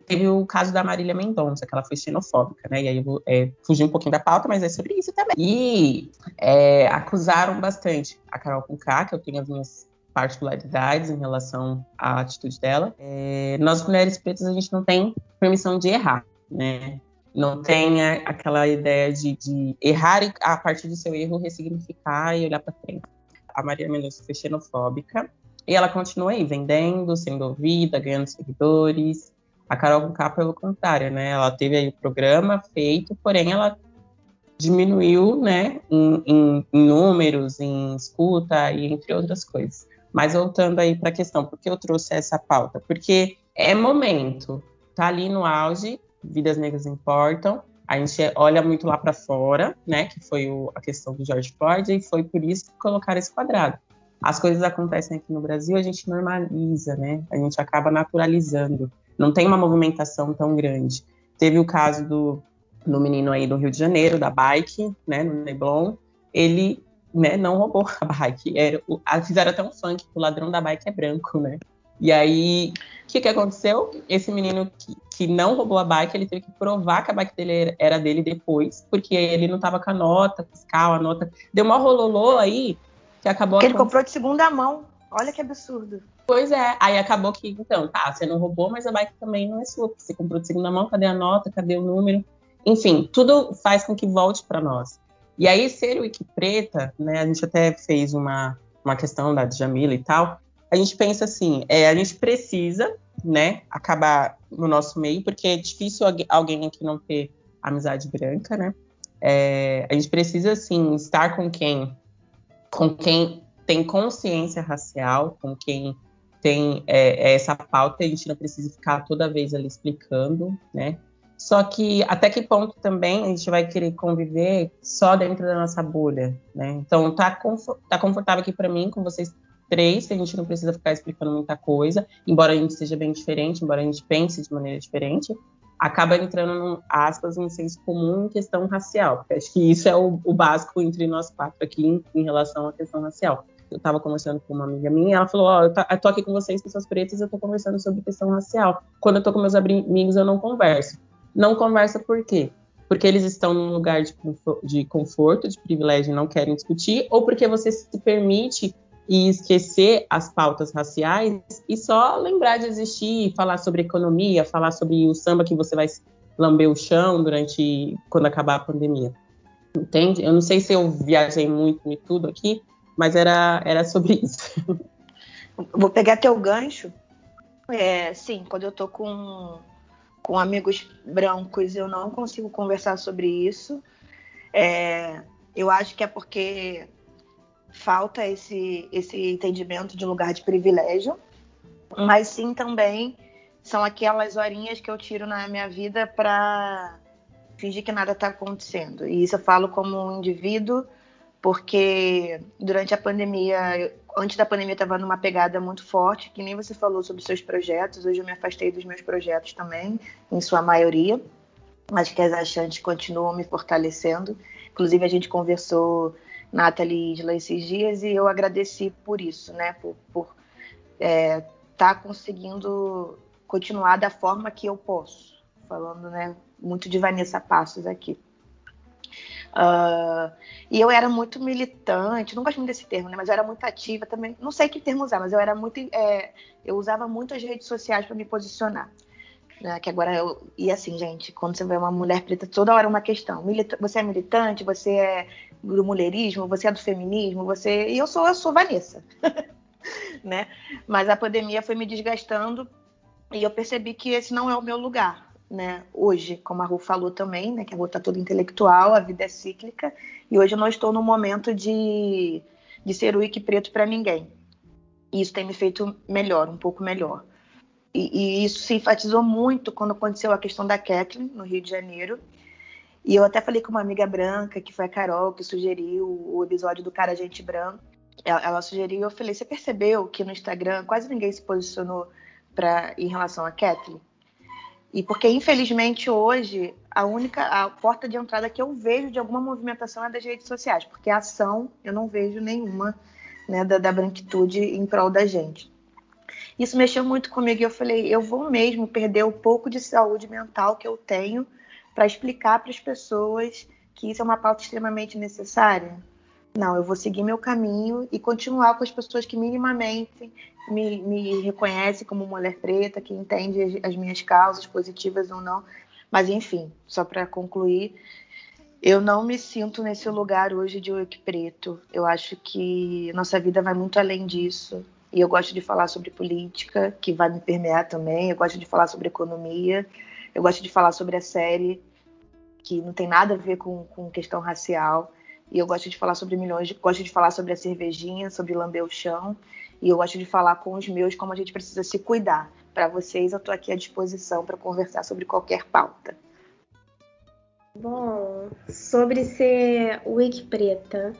teve o caso da Marília Mendonça, que ela foi xenofóbica, né? E aí eu vou é, fugir um pouquinho da pauta, mas é sobre isso também. E é, acusaram bastante a Carol Conká, que eu tenho as minhas particularidades em relação à atitude dela. É, nós, mulheres pretas, a gente não tem permissão de errar, né? Não tem aquela ideia de, de errar e, a partir do seu erro, ressignificar e olhar para frente. A Maria Mendonça foi xenofóbica, e ela continua aí, vendendo, sendo ouvida, ganhando seguidores. A Carol Conká, pelo contrário, né? Ela teve aí o programa feito, porém ela diminuiu, né, em, em, em números, em escuta e entre outras coisas. Mas voltando aí para a questão, por que eu trouxe essa pauta? Porque é momento, tá ali no auge, vidas negras importam, a gente olha muito lá para fora, né, que foi o, a questão do George Floyd, e foi por isso que colocaram esse quadrado as coisas acontecem aqui no Brasil, a gente normaliza, né? A gente acaba naturalizando. Não tem uma movimentação tão grande. Teve o caso do, do menino aí do Rio de Janeiro, da bike, né, no Neblon. Ele né, não roubou a bike. Era, o, fizeram até um funk que o ladrão da bike é branco, né? E aí, o que, que aconteceu? Esse menino que, que, não roubou a bike, ele teve que provar que a bike dele era dele depois, porque ele não tava com a nota fiscal, a nota. Deu uma rololô aí que acabou. Que ele comprou de segunda mão. Olha que absurdo. Pois é, aí acabou que, então, tá, você não roubou, mas a bike também não é sua, porque você comprou de segunda mão, cadê a nota, cadê o número? Enfim, tudo faz com que volte para nós. E aí, ser Wiki Preta, né, a gente até fez uma, uma questão da Djamila e tal, a gente pensa assim, é, a gente precisa, né, acabar no nosso meio, porque é difícil alguém aqui não ter amizade branca, né? É, a gente precisa, assim, estar com quem, com quem tem consciência racial, com quem tem é, é, essa pauta, a gente não precisa ficar toda vez ali explicando, né? Só que até que ponto também a gente vai querer conviver só dentro da nossa bolha, né? Então tá, confort, tá confortável aqui para mim com vocês três, que a gente não precisa ficar explicando muita coisa, embora a gente seja bem diferente, embora a gente pense de maneira diferente, acaba entrando, num, aspas, um senso comum em questão racial. Acho que isso é o, o básico entre nós quatro aqui em, em relação à questão racial eu estava conversando com uma amiga minha, ela falou: Ó, oh, eu, eu tô aqui com vocês, pessoas pretas, eu estou conversando sobre questão racial. Quando eu estou com meus amigos, eu não converso. Não conversa por quê? Porque eles estão num lugar de conforto, de, conforto, de privilégio e não querem discutir, ou porque você se permite e esquecer as pautas raciais e só lembrar de existir, falar sobre economia, falar sobre o samba que você vai lamber o chão durante quando acabar a pandemia. Entende? Eu não sei se eu viajei muito e tudo aqui, mas era, era sobre isso. Vou pegar teu gancho. É, sim, quando eu tô com, com amigos brancos, eu não consigo conversar sobre isso. É, eu acho que é porque falta esse, esse entendimento de lugar de privilégio, mas sim também são aquelas horinhas que eu tiro na minha vida para fingir que nada está acontecendo. E isso eu falo como um indivíduo porque durante a pandemia, antes da pandemia, estava numa pegada muito forte, que nem você falou sobre seus projetos. Hoje eu me afastei dos meus projetos também, em sua maioria. Acho que as achantes continuam me fortalecendo. Inclusive, a gente conversou, Nathalie e Isla, esses dias, e eu agradeci por isso, né? Por estar é, tá conseguindo continuar da forma que eu posso. Falando, né? Muito de Vanessa Passos aqui. Uh, e eu era muito militante, não gosto muito desse termo, né? Mas eu era muito ativa também. Não sei que termo usar, mas eu era muito. É, eu usava muito as redes sociais para me posicionar. Né? Que agora eu. E assim, gente, quando você vê uma mulher preta, toda hora é uma questão. Milita... Você é militante, você é do mulherismo, você é do feminismo, você. E eu sou, eu sou Vanessa. né? Mas a pandemia foi me desgastando e eu percebi que esse não é o meu lugar né, hoje, como a Ru falou também, né, que a Ru está toda intelectual, a vida é cíclica, e hoje eu não estou no momento de, de ser o wiki preto para ninguém. E isso tem me feito melhor, um pouco melhor. E, e, isso se enfatizou muito quando aconteceu a questão da Kathleen, no Rio de Janeiro. E eu até falei com uma amiga branca, que foi a Carol, que sugeriu o episódio do Cara Gente Branco. Ela, ela sugeriu, eu falei, você percebeu que no Instagram quase ninguém se posicionou pra, em relação a Kathleen? E porque, infelizmente, hoje, a única a porta de entrada que eu vejo de alguma movimentação é das redes sociais, porque a ação eu não vejo nenhuma né, da, da branquitude em prol da gente. Isso mexeu muito comigo e eu falei, eu vou mesmo perder o pouco de saúde mental que eu tenho para explicar para as pessoas que isso é uma pauta extremamente necessária. Não, eu vou seguir meu caminho e continuar com as pessoas que minimamente me, me reconhecem como mulher preta, que entende as, as minhas causas, positivas ou não. Mas, enfim, só para concluir, eu não me sinto nesse lugar hoje de oito preto. Eu acho que nossa vida vai muito além disso. E eu gosto de falar sobre política, que vai me permear também. Eu gosto de falar sobre economia. Eu gosto de falar sobre a série, que não tem nada a ver com, com questão racial. E eu gosto de falar sobre milhões, de, gosto de falar sobre a cervejinha, sobre lamber o chão. E eu gosto de falar com os meus como a gente precisa se cuidar. Para vocês, eu estou aqui à disposição para conversar sobre qualquer pauta. Bom, sobre ser wiki preta,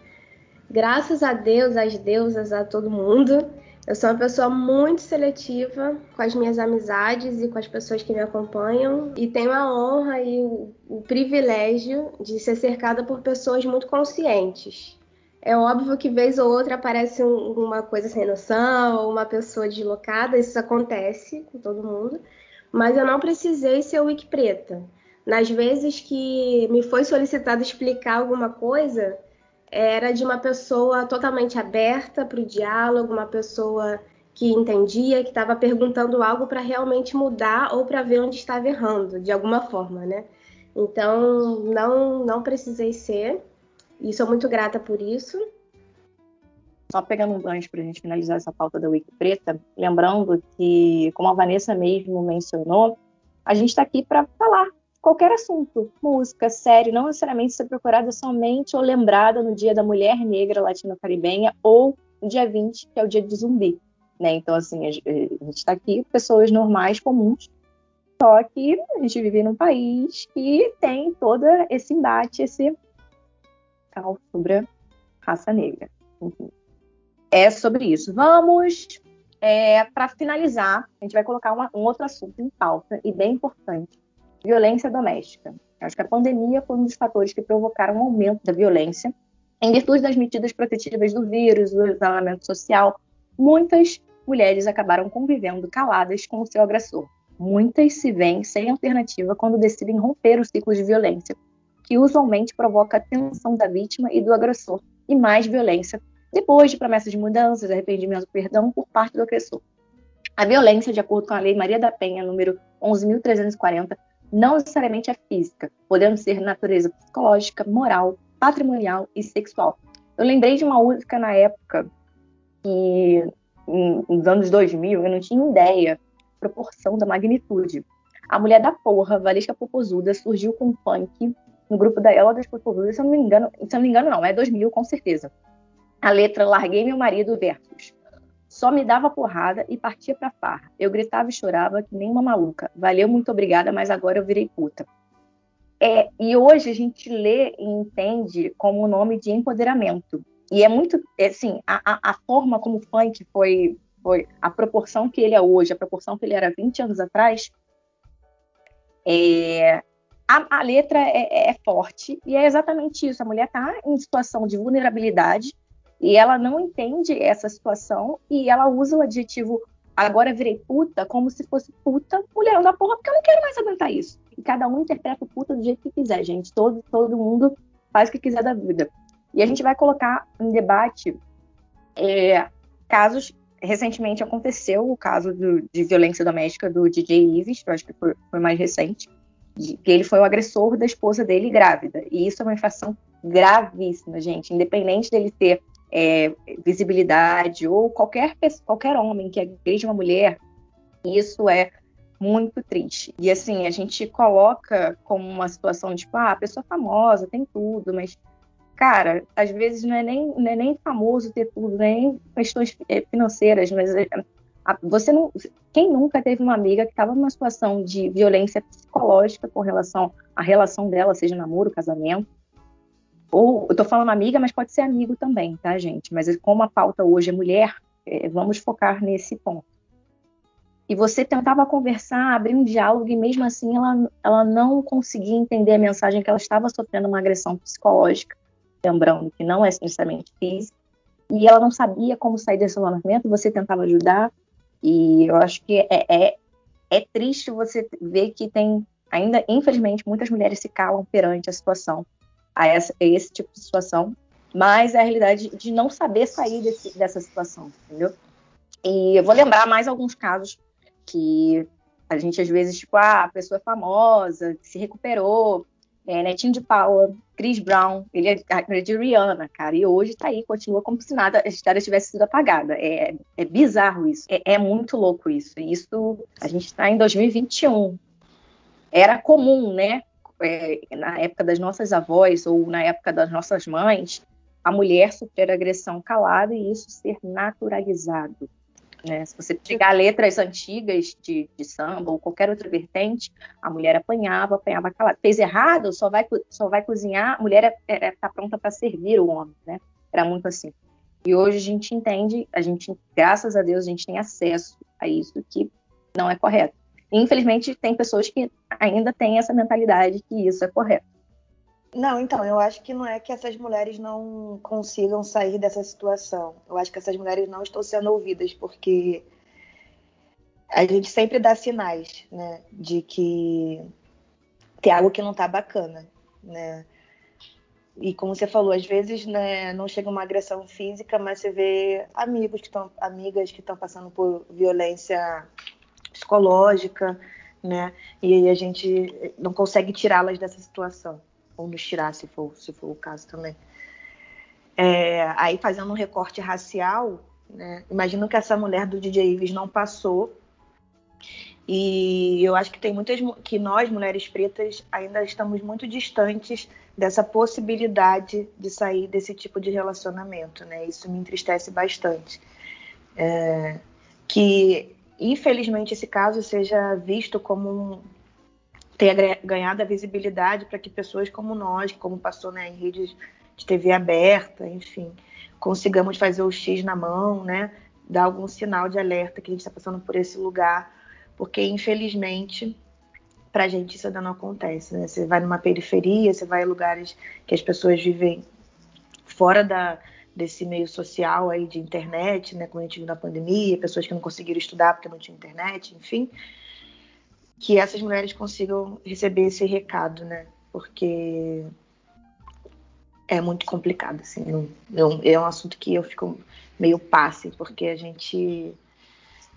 graças a Deus, às deusas, a todo mundo, eu sou uma pessoa muito seletiva com as minhas amizades e com as pessoas que me acompanham e tenho a honra e o, o privilégio de ser cercada por pessoas muito conscientes. É óbvio que vez ou outra aparece um, uma coisa sem noção, ou uma pessoa deslocada, isso acontece com todo mundo, mas eu não precisei ser wiki preta. Nas vezes que me foi solicitado explicar alguma coisa, era de uma pessoa totalmente aberta para o diálogo, uma pessoa que entendia, que estava perguntando algo para realmente mudar ou para ver onde estava errando, de alguma forma, né? Então, não, não precisei ser, e sou muito grata por isso. Só pegando um gancho para a gente finalizar essa pauta da Wiki Preta, lembrando que, como a Vanessa mesmo mencionou, a gente está aqui para falar qualquer assunto, música, série, não necessariamente ser procurada somente ou lembrada no Dia da Mulher Negra Latino-Caribenha ou no dia 20, que é o dia do zumbi. Né? Então, assim, a gente está aqui, pessoas normais, comuns, só que a gente vive num país que tem todo esse embate, esse caos sobre a raça negra. É sobre isso. Vamos, é, para finalizar, a gente vai colocar uma, um outro assunto em pauta e bem importante: violência doméstica. Acho que a pandemia foi um dos fatores que provocaram um aumento da violência. Em virtude das medidas protetivas do vírus, do isolamento social, muitas mulheres acabaram convivendo caladas com o seu agressor. Muitas se veem sem alternativa quando decidem romper o ciclo de violência, que usualmente provoca a tensão da vítima e do agressor e mais violência, depois de promessas de mudanças, arrependimento e perdão por parte do agressor. A violência, de acordo com a Lei Maria da Penha, número 11.340, não necessariamente é física, podendo ser natureza psicológica, moral, patrimonial e sexual. Eu lembrei de uma música na época que nos anos 2000, eu não tinha ideia proporção da magnitude. A mulher da porra, Valesca Popozuda, surgiu com funk no grupo da Ela das Popozudas, se eu não me engano, se eu não me engano não, é 2000 com certeza. A letra Larguei meu marido versus só me dava porrada e partia pra farra. Eu gritava e chorava que nem uma maluca. Valeu, muito obrigada, mas agora eu virei puta. É, e hoje a gente lê e entende como o nome de empoderamento. E é muito, é, assim, a, a, forma como o funk foi, foi, a proporção que ele é hoje, a proporção que ele era 20 anos atrás, é, a, a, letra é, é, forte e é exatamente isso. A mulher está em situação de vulnerabilidade e ela não entende essa situação e ela usa o adjetivo agora virei puta como se fosse puta mulher da porra, porque eu não quero mais aguentar isso. E cada um interpreta o puta do jeito que quiser, gente. Todo, todo mundo faz o que quiser da vida. E a gente vai colocar em debate é, casos. Recentemente aconteceu o caso do, de violência doméstica do DJ Ives, que eu acho que foi, foi mais recente, que ele foi o agressor da esposa dele grávida. E isso é uma infração gravíssima, gente. Independente dele ter é, visibilidade ou qualquer, qualquer homem que agride uma mulher, isso é muito triste. E assim, a gente coloca como uma situação de, tipo, ah, pessoa famosa tem tudo, mas cara, às vezes não é nem, não é nem famoso ter tudo, nem questões é, financeiras, mas é, você não. Quem nunca teve uma amiga que estava numa situação de violência psicológica com relação à relação dela, seja namoro, casamento? Ou eu tô falando amiga, mas pode ser amigo também, tá, gente? Mas como a pauta hoje é mulher, é, vamos focar nesse ponto. E você tentava conversar, abrir um diálogo, e mesmo assim ela, ela não conseguia entender a mensagem que ela estava sofrendo uma agressão psicológica lembrando que não é necessariamente física, e ela não sabia como sair desse relacionamento, você tentava ajudar, e eu acho que é, é, é triste você ver que tem ainda, infelizmente, muitas mulheres se calam perante a situação, a, essa, a esse tipo de situação, mas é a realidade de não saber sair desse, dessa situação, entendeu? E eu vou lembrar mais alguns casos que a gente às vezes, tipo, ah, a pessoa é famosa, se recuperou, é, Netinho de Paula, Chris Brown, ele é, de Rihanna, cara, e hoje tá aí, continua como se nada, a história tivesse sido apagada. É, é bizarro isso, é, é, muito louco isso. Isso, a gente tá em 2021. Era comum, né, é, na época das nossas avós ou na época das nossas mães, a mulher sofrer agressão calada e isso ser naturalizado. Né? Se você pegar letras antigas de, de, samba ou qualquer outra vertente, a mulher apanhava, apanhava calada. Fez errado, só vai, só vai cozinhar, a mulher está é, é, tá pronta para servir o homem. Né? Era muito assim. E hoje a gente entende, a gente, graças a Deus, a gente tem acesso a isso que não é correto. Infelizmente, tem pessoas que ainda têm essa mentalidade que isso é correto. Não, então, eu acho que não é que essas mulheres não consigam sair dessa situação. Eu acho que essas mulheres não estão sendo ouvidas, porque a gente sempre dá sinais, né, de que tem algo que não tá bacana, né? E como você falou, às vezes né, não chega uma agressão física, mas você vê amigos que estão, amigas que estão passando por violência psicológica, né? E aí a gente não consegue tirá-las dessa situação ou nos tirar, se for, se for o caso também. É, aí fazendo um recorte racial, né, imagino que essa mulher do DJ Ives não passou. E eu acho que tem muitas que nós, mulheres pretas, ainda estamos muito distantes dessa possibilidade de sair desse tipo de relacionamento, né? Isso me entristece bastante. É, que infelizmente esse caso seja visto como um, tenha ganhado a visibilidade para que pessoas como nós, como passou né, em redes de TV aberta, enfim, consigamos fazer o X na mão, né? Dar algum sinal de alerta que a gente está passando por esse lugar, porque infelizmente para a gente isso ainda não acontece. Né? Você vai numa periferia, você vai em lugares que as pessoas vivem fora da, desse meio social aí de internet, né? Como a gente viu na pandemia, pessoas que não conseguiram estudar porque não tinha internet, enfim que essas mulheres consigam receber esse recado, né? Porque é muito complicado, assim. Não, não, é um assunto que eu fico meio passe, porque a gente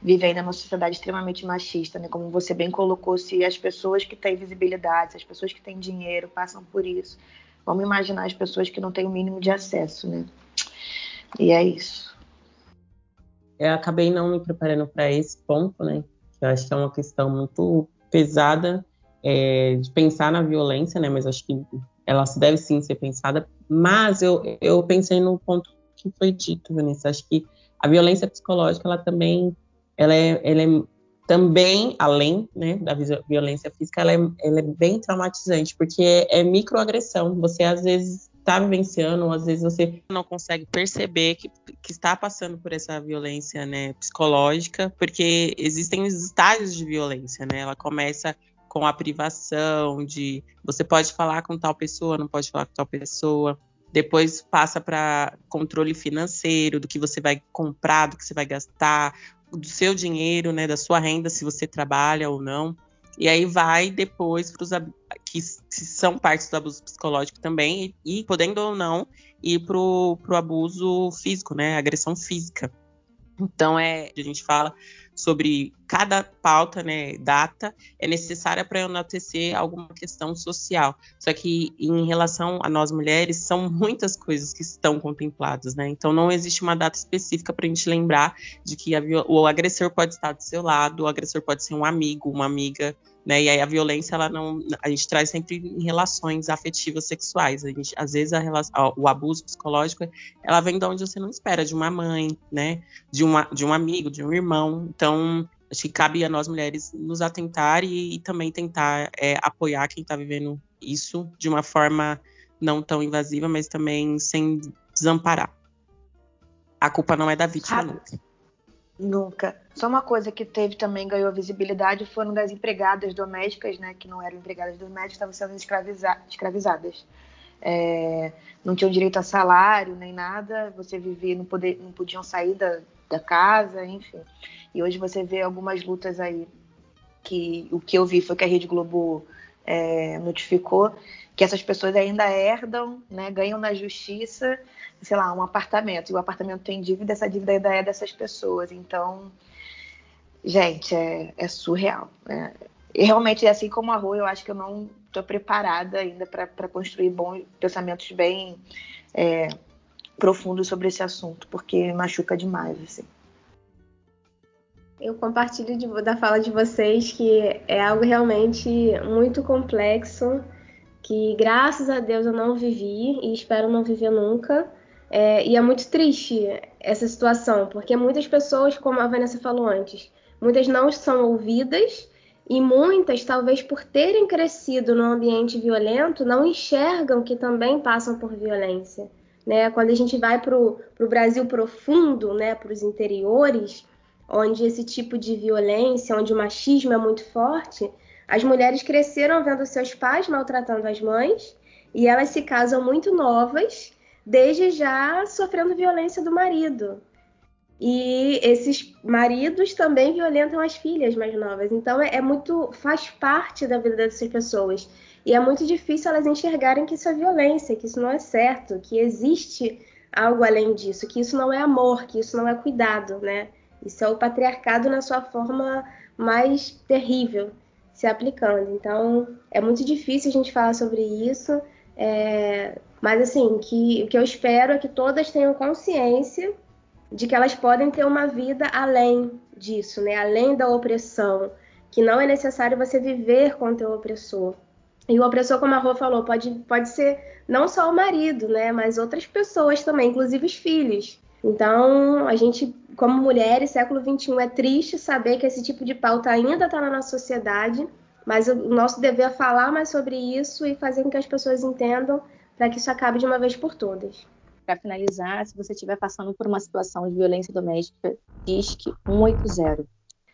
vive ainda numa sociedade extremamente machista, né? Como você bem colocou, se as pessoas que têm visibilidade, as pessoas que têm dinheiro passam por isso, vamos imaginar as pessoas que não têm o mínimo de acesso, né? E é isso. Eu acabei não me preparando para esse ponto, né? Eu acho que é uma questão muito pesada é, de pensar na violência, né? Mas acho que ela deve sim ser pensada. Mas eu, eu pensei no ponto que foi dito, Vanessa. Acho que a violência psicológica, ela também, ela é, ela é também, além né, da violência física, ela é, ela é bem traumatizante, porque é, é microagressão. Você, às vezes, está vivenciando, ou às vezes você não consegue perceber que, que está passando por essa violência né, psicológica, porque existem os estágios de violência, né? Ela começa com a privação de você pode falar com tal pessoa, não pode falar com tal pessoa. Depois passa para controle financeiro, do que você vai comprar, do que você vai gastar, do seu dinheiro, né, da sua renda, se você trabalha ou não. E aí vai depois para os que, são partes do abuso psicológico também, e, e podendo ou não, ir para o abuso físico, né? Agressão física. Então, é, a gente fala sobre cada pauta, né, data, é necessária para enaltecer alguma questão social. Só que em relação a nós mulheres, são muitas coisas que estão contempladas, né? Então não existe uma data específica para a gente lembrar de que a, o agressor pode estar do seu lado, o agressor pode ser um amigo, uma amiga, né? E aí a violência, ela não, a gente traz sempre em relações afetivas sexuais. A gente, às vezes a relação, o abuso psicológico, ela vem de onde você não espera, de uma mãe, né? De, uma, de um amigo, de um irmão. Então, acho que cabe a nós mulheres nos atentar e, e também tentar é, apoiar quem está vivendo isso de uma forma não tão invasiva, mas também sem desamparar. A culpa não é da vítima, nunca. Nunca. Só uma coisa que teve também, ganhou visibilidade, foram das empregadas domésticas, né, que não eram empregadas domésticas, estavam sendo escraviza escravizadas. É, não tinham direito a salário nem nada, você vivia, não, poder, não podiam sair da, da casa, enfim. E hoje você vê algumas lutas aí, que o que eu vi foi que a Rede Globo é, notificou que essas pessoas ainda herdam, né, ganham na justiça sei lá, um apartamento, e o apartamento tem dívida, essa dívida ainda é dessas pessoas. Então, gente, é, é surreal. Né? E realmente, assim como a rua, eu acho que eu não estou preparada ainda para construir bons pensamentos bem é, profundos sobre esse assunto, porque machuca demais, assim. Eu compartilho de, da fala de vocês que é algo realmente muito complexo, que graças a Deus eu não vivi e espero não viver nunca. É, e é muito triste essa situação, porque muitas pessoas, como a Vanessa falou antes, muitas não são ouvidas e muitas, talvez por terem crescido num ambiente violento, não enxergam que também passam por violência. Né? Quando a gente vai para o Brasil profundo, né, para os interiores, onde esse tipo de violência, onde o machismo é muito forte, as mulheres cresceram vendo seus pais maltratando as mães e elas se casam muito novas, desde já sofrendo violência do marido. E esses maridos também violentam as filhas mais novas. Então é, é muito faz parte da vida dessas pessoas. E é muito difícil elas enxergarem que isso é violência, que isso não é certo, que existe algo além disso, que isso não é amor, que isso não é cuidado, né? Isso é o patriarcado na sua forma mais terrível se aplicando. Então, é muito difícil a gente falar sobre isso, é... mas assim, que, o que eu espero é que todas tenham consciência de que elas podem ter uma vida além disso, né? Além da opressão, que não é necessário você viver com o teu opressor. E o opressor, como a Rô falou, pode, pode ser não só o marido, né? Mas outras pessoas também, inclusive os filhos. Então, a gente, como mulheres, século XXI, é triste saber que esse tipo de pauta ainda está na nossa sociedade, mas o nosso dever é falar mais sobre isso e fazer com que as pessoas entendam para que isso acabe de uma vez por todas. Para finalizar, se você estiver passando por uma situação de violência doméstica, disque 180.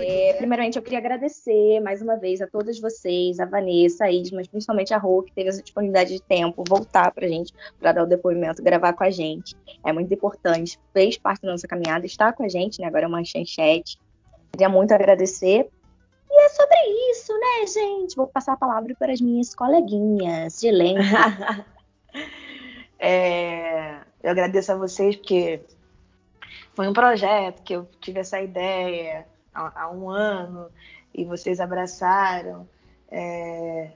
é, primeiramente, eu queria agradecer mais uma vez a todas vocês, a Vanessa, a Isma, mas principalmente a Rô, que teve essa disponibilidade de tempo, voltar pra gente, para dar o depoimento, gravar com a gente. É muito importante, fez parte da nossa caminhada, está com a gente, né? Agora é uma chat. Queria muito agradecer. E é sobre isso, né, gente? Vou passar a palavra para as minhas coleguinhas de elenco. é, eu agradeço a vocês porque foi um projeto que eu tive essa ideia há, um ano e vocês abraçaram. É,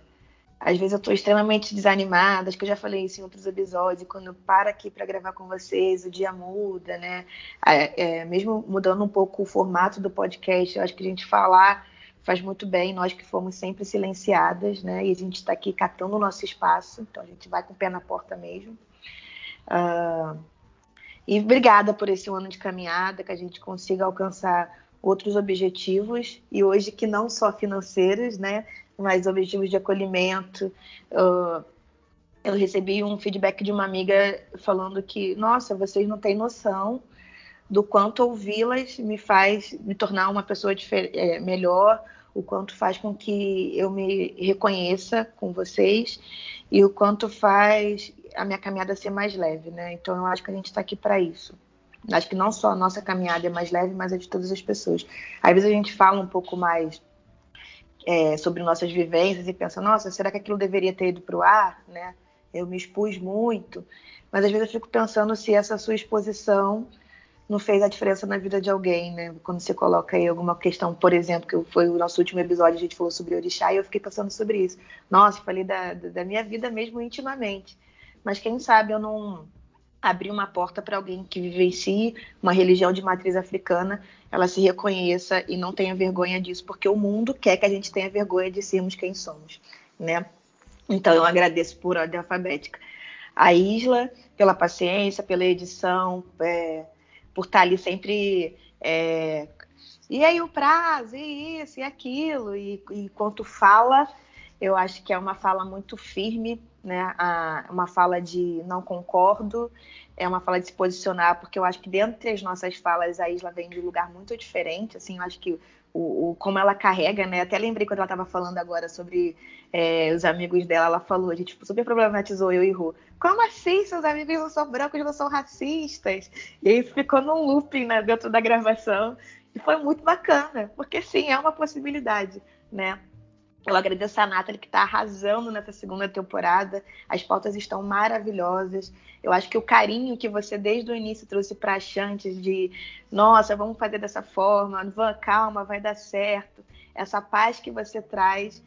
às vezes eu estou extremamente desanimada, acho que eu já falei isso em outros episódios, quando eu paro aqui para gravar com vocês, o dia muda, né? É, é, mesmo mudando um pouco o formato do podcast, eu acho que a gente falar faz muito bem, nós que fomos sempre silenciadas, né? E a gente está aqui catando o nosso espaço, então a gente vai com o pé na porta mesmo. Uh, e obrigada por esse ano de caminhada, que a gente consiga alcançar outros objetivos e hoje que não só financeiros, né, mas objetivos de acolhimento. Uh, eu recebi um feedback de uma amiga falando que, nossa, vocês não têm noção do quanto ouvi-las me faz me tornar uma pessoa é, melhor, o quanto faz com que eu me reconheça com vocês e o quanto faz a minha caminhada ser mais leve, né? Então eu acho que a gente está aqui para isso. Acho que não só a nossa caminhada é mais leve, mas a de todas as pessoas. Às vezes a gente fala um pouco mais é, sobre nossas vivências e pensa, nossa, será que aquilo deveria ter ido para o ar? Né? Eu me expus muito. Mas às vezes eu fico pensando se essa sua exposição não fez a diferença na vida de alguém, né? Quando você coloca aí alguma questão, por exemplo, que foi o nosso último episódio, a gente falou sobre orixá e eu fiquei pensando sobre isso. Nossa, falei da, da minha vida mesmo intimamente. Mas quem sabe eu não abrir uma porta para alguém que vivencie uma religião de matriz africana, ela se reconheça e não tenha vergonha disso, porque o mundo quer que a gente tenha vergonha de sermos quem somos, né? Então eu agradeço por ordem alfabética a Isla pela paciência, pela edição, é, por estar ali sempre é, e aí o prazo, e isso, e aquilo, e enquanto fala, eu acho que é uma fala muito firme, né? A, uma fala de não concordo, é uma fala de se posicionar, porque eu acho que dentro das nossas falas a Isla vem de um lugar muito diferente, assim, eu acho que o, o como ela carrega, né? Até lembrei quando ela estava falando agora sobre é, os amigos dela, ela falou, a gente super problematizou eu e Ru. Como assim seus amigos não são brancos, não são racistas? E aí ficou num looping né, dentro da gravação. E foi muito bacana, porque sim, é uma possibilidade, né? Eu agradeço a Nathalie que está arrasando nessa segunda temporada. As pautas estão maravilhosas. Eu acho que o carinho que você desde o início trouxe para a Chantes de nossa, vamos fazer dessa forma, Van, calma, vai dar certo. Essa paz que você traz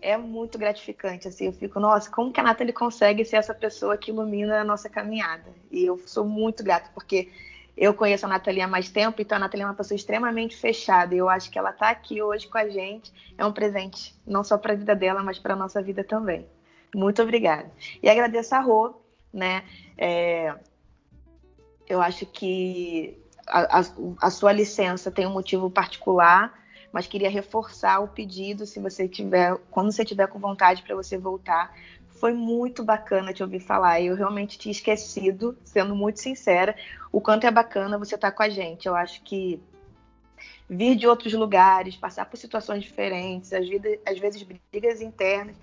é muito gratificante. Assim, eu fico, nossa, como que a Nathalie consegue ser essa pessoa que ilumina a nossa caminhada? E eu sou muito grata, porque eu conheço a Nathalie há mais tempo, então a Nathalie é uma pessoa extremamente fechada. E eu acho que ela está aqui hoje com a gente é um presente, não só para a vida dela, mas para a nossa vida também. Muito obrigada. E agradeço a Rô, né? É, Eu acho que a, a, a sua licença tem um motivo particular, mas queria reforçar o pedido se você tiver, quando você tiver com vontade para você voltar. Foi muito bacana te ouvir falar. Eu realmente tinha esquecido, sendo muito sincera, o quanto é bacana você estar tá com a gente. Eu acho que vir de outros lugares, passar por situações diferentes, às vezes, às vezes brigas internas,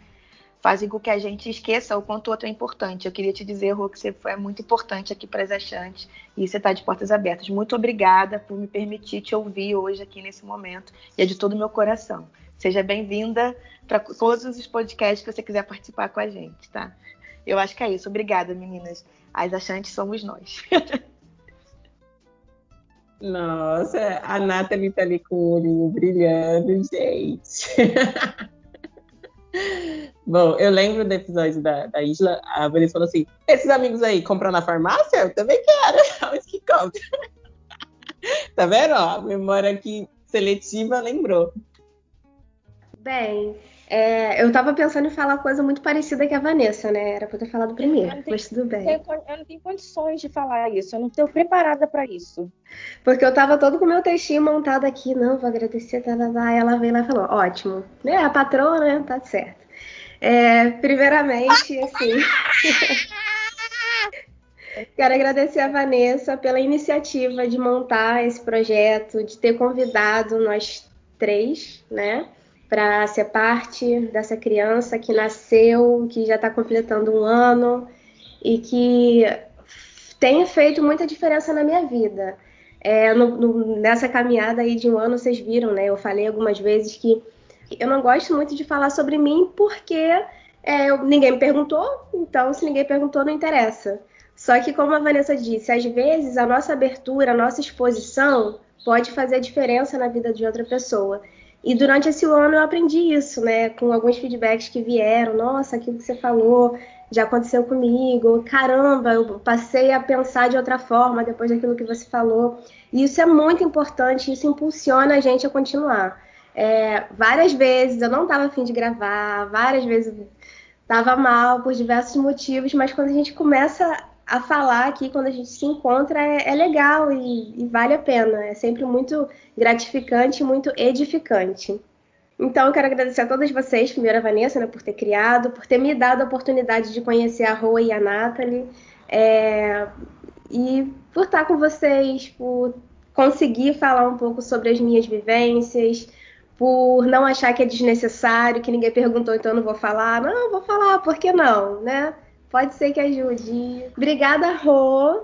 fazem com que a gente esqueça o quanto o outro é importante. Eu queria te dizer, Rô, que você foi muito importante aqui para as Achantes e você está de portas abertas. Muito obrigada por me permitir te ouvir hoje aqui nesse momento e é de todo o meu coração. Seja bem-vinda para todos os podcasts que você quiser participar com a gente, tá? Eu acho que é isso. Obrigada, meninas. As Achantes somos nós. Nossa, a Nathalie tá ali com o olhinho brilhando, gente. Bom, eu lembro do episódio da, da Isla, a Vanessa falou assim: esses amigos aí compram na farmácia? Eu também quero. Onde que compra? tá vendo? Ó, a memória aqui seletiva lembrou. Bem, é, eu tava pensando em falar coisa muito parecida que a Vanessa, né? Era eu ter falado primeiro, tenho, mas tudo bem. Eu não tenho condições de falar isso, eu não estou preparada para isso. Porque eu tava todo com o meu textinho montado aqui, não, vou agradecer, tá, tá, tá. Ela veio lá e falou, ótimo. Né? A patroa, né? Tá certo. É, primeiramente, assim. Quero agradecer a Vanessa pela iniciativa de montar esse projeto, de ter convidado nós três, né? Para ser parte dessa criança que nasceu, que já está completando um ano e que tem feito muita diferença na minha vida. É, no, no, nessa caminhada aí de um ano, vocês viram, né? Eu falei algumas vezes que eu não gosto muito de falar sobre mim porque é, ninguém me perguntou, então se ninguém perguntou, não interessa. Só que, como a Vanessa disse, às vezes a nossa abertura, a nossa exposição pode fazer diferença na vida de outra pessoa. E durante esse ano eu aprendi isso, né? Com alguns feedbacks que vieram. Nossa, aquilo que você falou já aconteceu comigo. Caramba, eu passei a pensar de outra forma depois daquilo que você falou. E isso é muito importante, isso impulsiona a gente a continuar. É, várias vezes eu não estava afim de gravar, várias vezes estava mal por diversos motivos, mas quando a gente começa a falar aqui quando a gente se encontra é, é legal e, e, vale a pena. É sempre muito gratificante, muito edificante. Então, eu quero agradecer a todas vocês, primeiro a Vanessa, né, por ter criado, por ter me dado a oportunidade de conhecer a Rua e a Nathalie, é, e por estar com vocês, por conseguir falar um pouco sobre as minhas vivências, por não achar que é desnecessário, que ninguém perguntou, então eu não vou falar. Não, vou falar, por que não, né? Pode ser que ajude. Obrigada, Rô,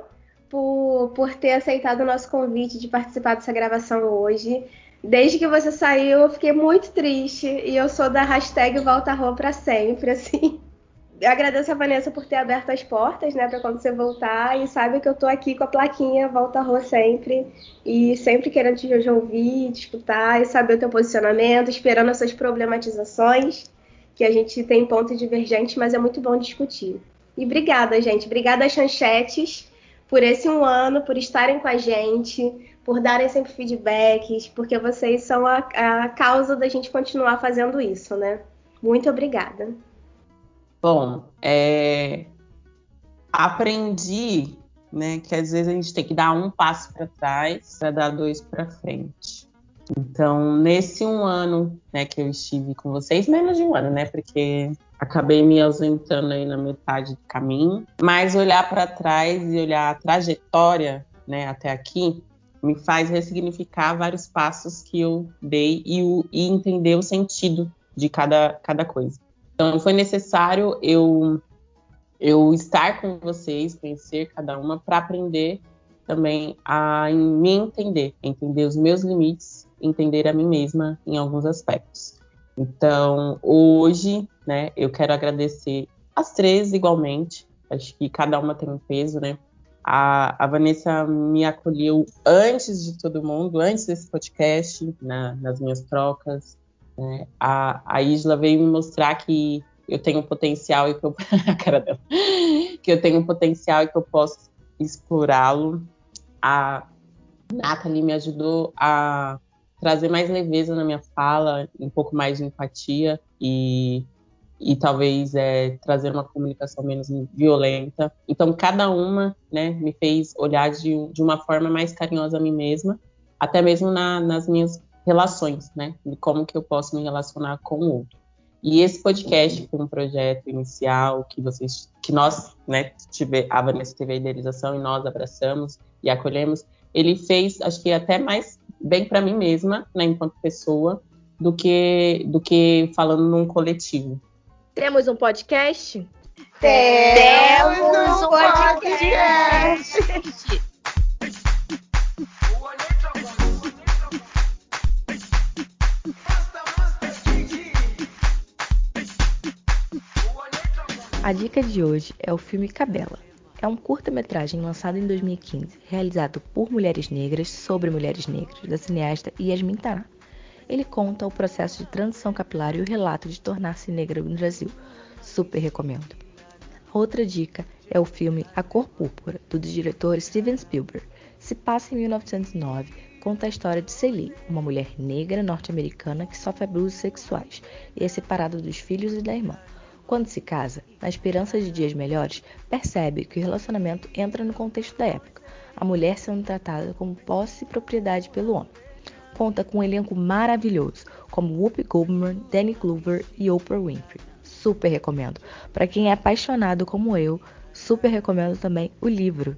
por, por ter aceitado o nosso convite de participar dessa gravação hoje. Desde que você saiu, eu fiquei muito triste e eu sou da hashtag Volta Rô para sempre, assim. Eu agradeço a Vanessa por ter aberto as portas, né, para quando você voltar e sabe que eu tô aqui com a plaquinha Volta Rô sempre e sempre querendo te ouvir, te escutar e saber o teu posicionamento, esperando as suas problematizações, que a gente tem pontos divergentes, mas é muito bom discutir. E obrigada, gente. Obrigada, Chanchetes, por esse um ano, por estarem com a gente, por darem sempre feedbacks, porque vocês são a, a causa da gente continuar fazendo isso, né? Muito obrigada. Bom, é... aprendi né, que às vezes a gente tem que dar um passo para trás para dar dois para frente. Então, nesse um ano né, que eu estive com vocês, menos de um ano, né? Porque acabei me ausentando aí na metade do caminho. Mas olhar para trás e olhar a trajetória né, até aqui me faz ressignificar vários passos que eu dei e, o, e entender o sentido de cada, cada coisa. Então, foi necessário eu, eu estar com vocês, conhecer cada uma, para aprender também a me entender, entender os meus limites, entender a mim mesma em alguns aspectos. Então, hoje, né, eu quero agradecer as três igualmente. Acho que cada uma tem um peso, né? A, a Vanessa me acolheu antes de todo mundo, antes desse podcast, na, nas minhas trocas. Né? A, a Isla veio me mostrar que eu tenho potencial e que eu, a cara dela, que eu tenho potencial e que eu posso explorá-lo. A Nathalie me ajudou a trazer mais leveza na minha fala, um pouco mais de empatia e e talvez é, trazer uma comunicação menos violenta. Então, cada uma né, me fez olhar de, de uma forma mais carinhosa a mim mesma, até mesmo na, nas minhas relações, né, de como que eu posso me relacionar com o outro. E esse podcast foi um projeto inicial que vocês, que nós, né, tive, a Vanessa teve a idealização e nós abraçamos e acolhemos. Ele fez, acho que até mais bem para mim mesma, né, enquanto pessoa, do que do que falando num coletivo. Temos um podcast? Temos um podcast! A dica de hoje é o filme Cabela. É um curta-metragem lançado em 2015, realizado por mulheres negras sobre mulheres negras, da cineasta Yasmin Taná. Ele conta o processo de transição capilar e o relato de tornar-se negra no Brasil. Super recomendo. Outra dica é o filme A Cor Púrpura, do diretor Steven Spielberg. Se passa em 1909, conta a história de Celie, uma mulher negra norte-americana que sofre abusos sexuais e é separada dos filhos e da irmã. Quando se casa, na esperança de dias melhores, percebe que o relacionamento entra no contexto da época, a mulher sendo tratada como posse e propriedade pelo homem. Conta com um elenco maravilhoso, como Whoopi Goldberg, Danny Glover e Oprah Winfrey. Super recomendo. Para quem é apaixonado como eu, super recomendo também o livro.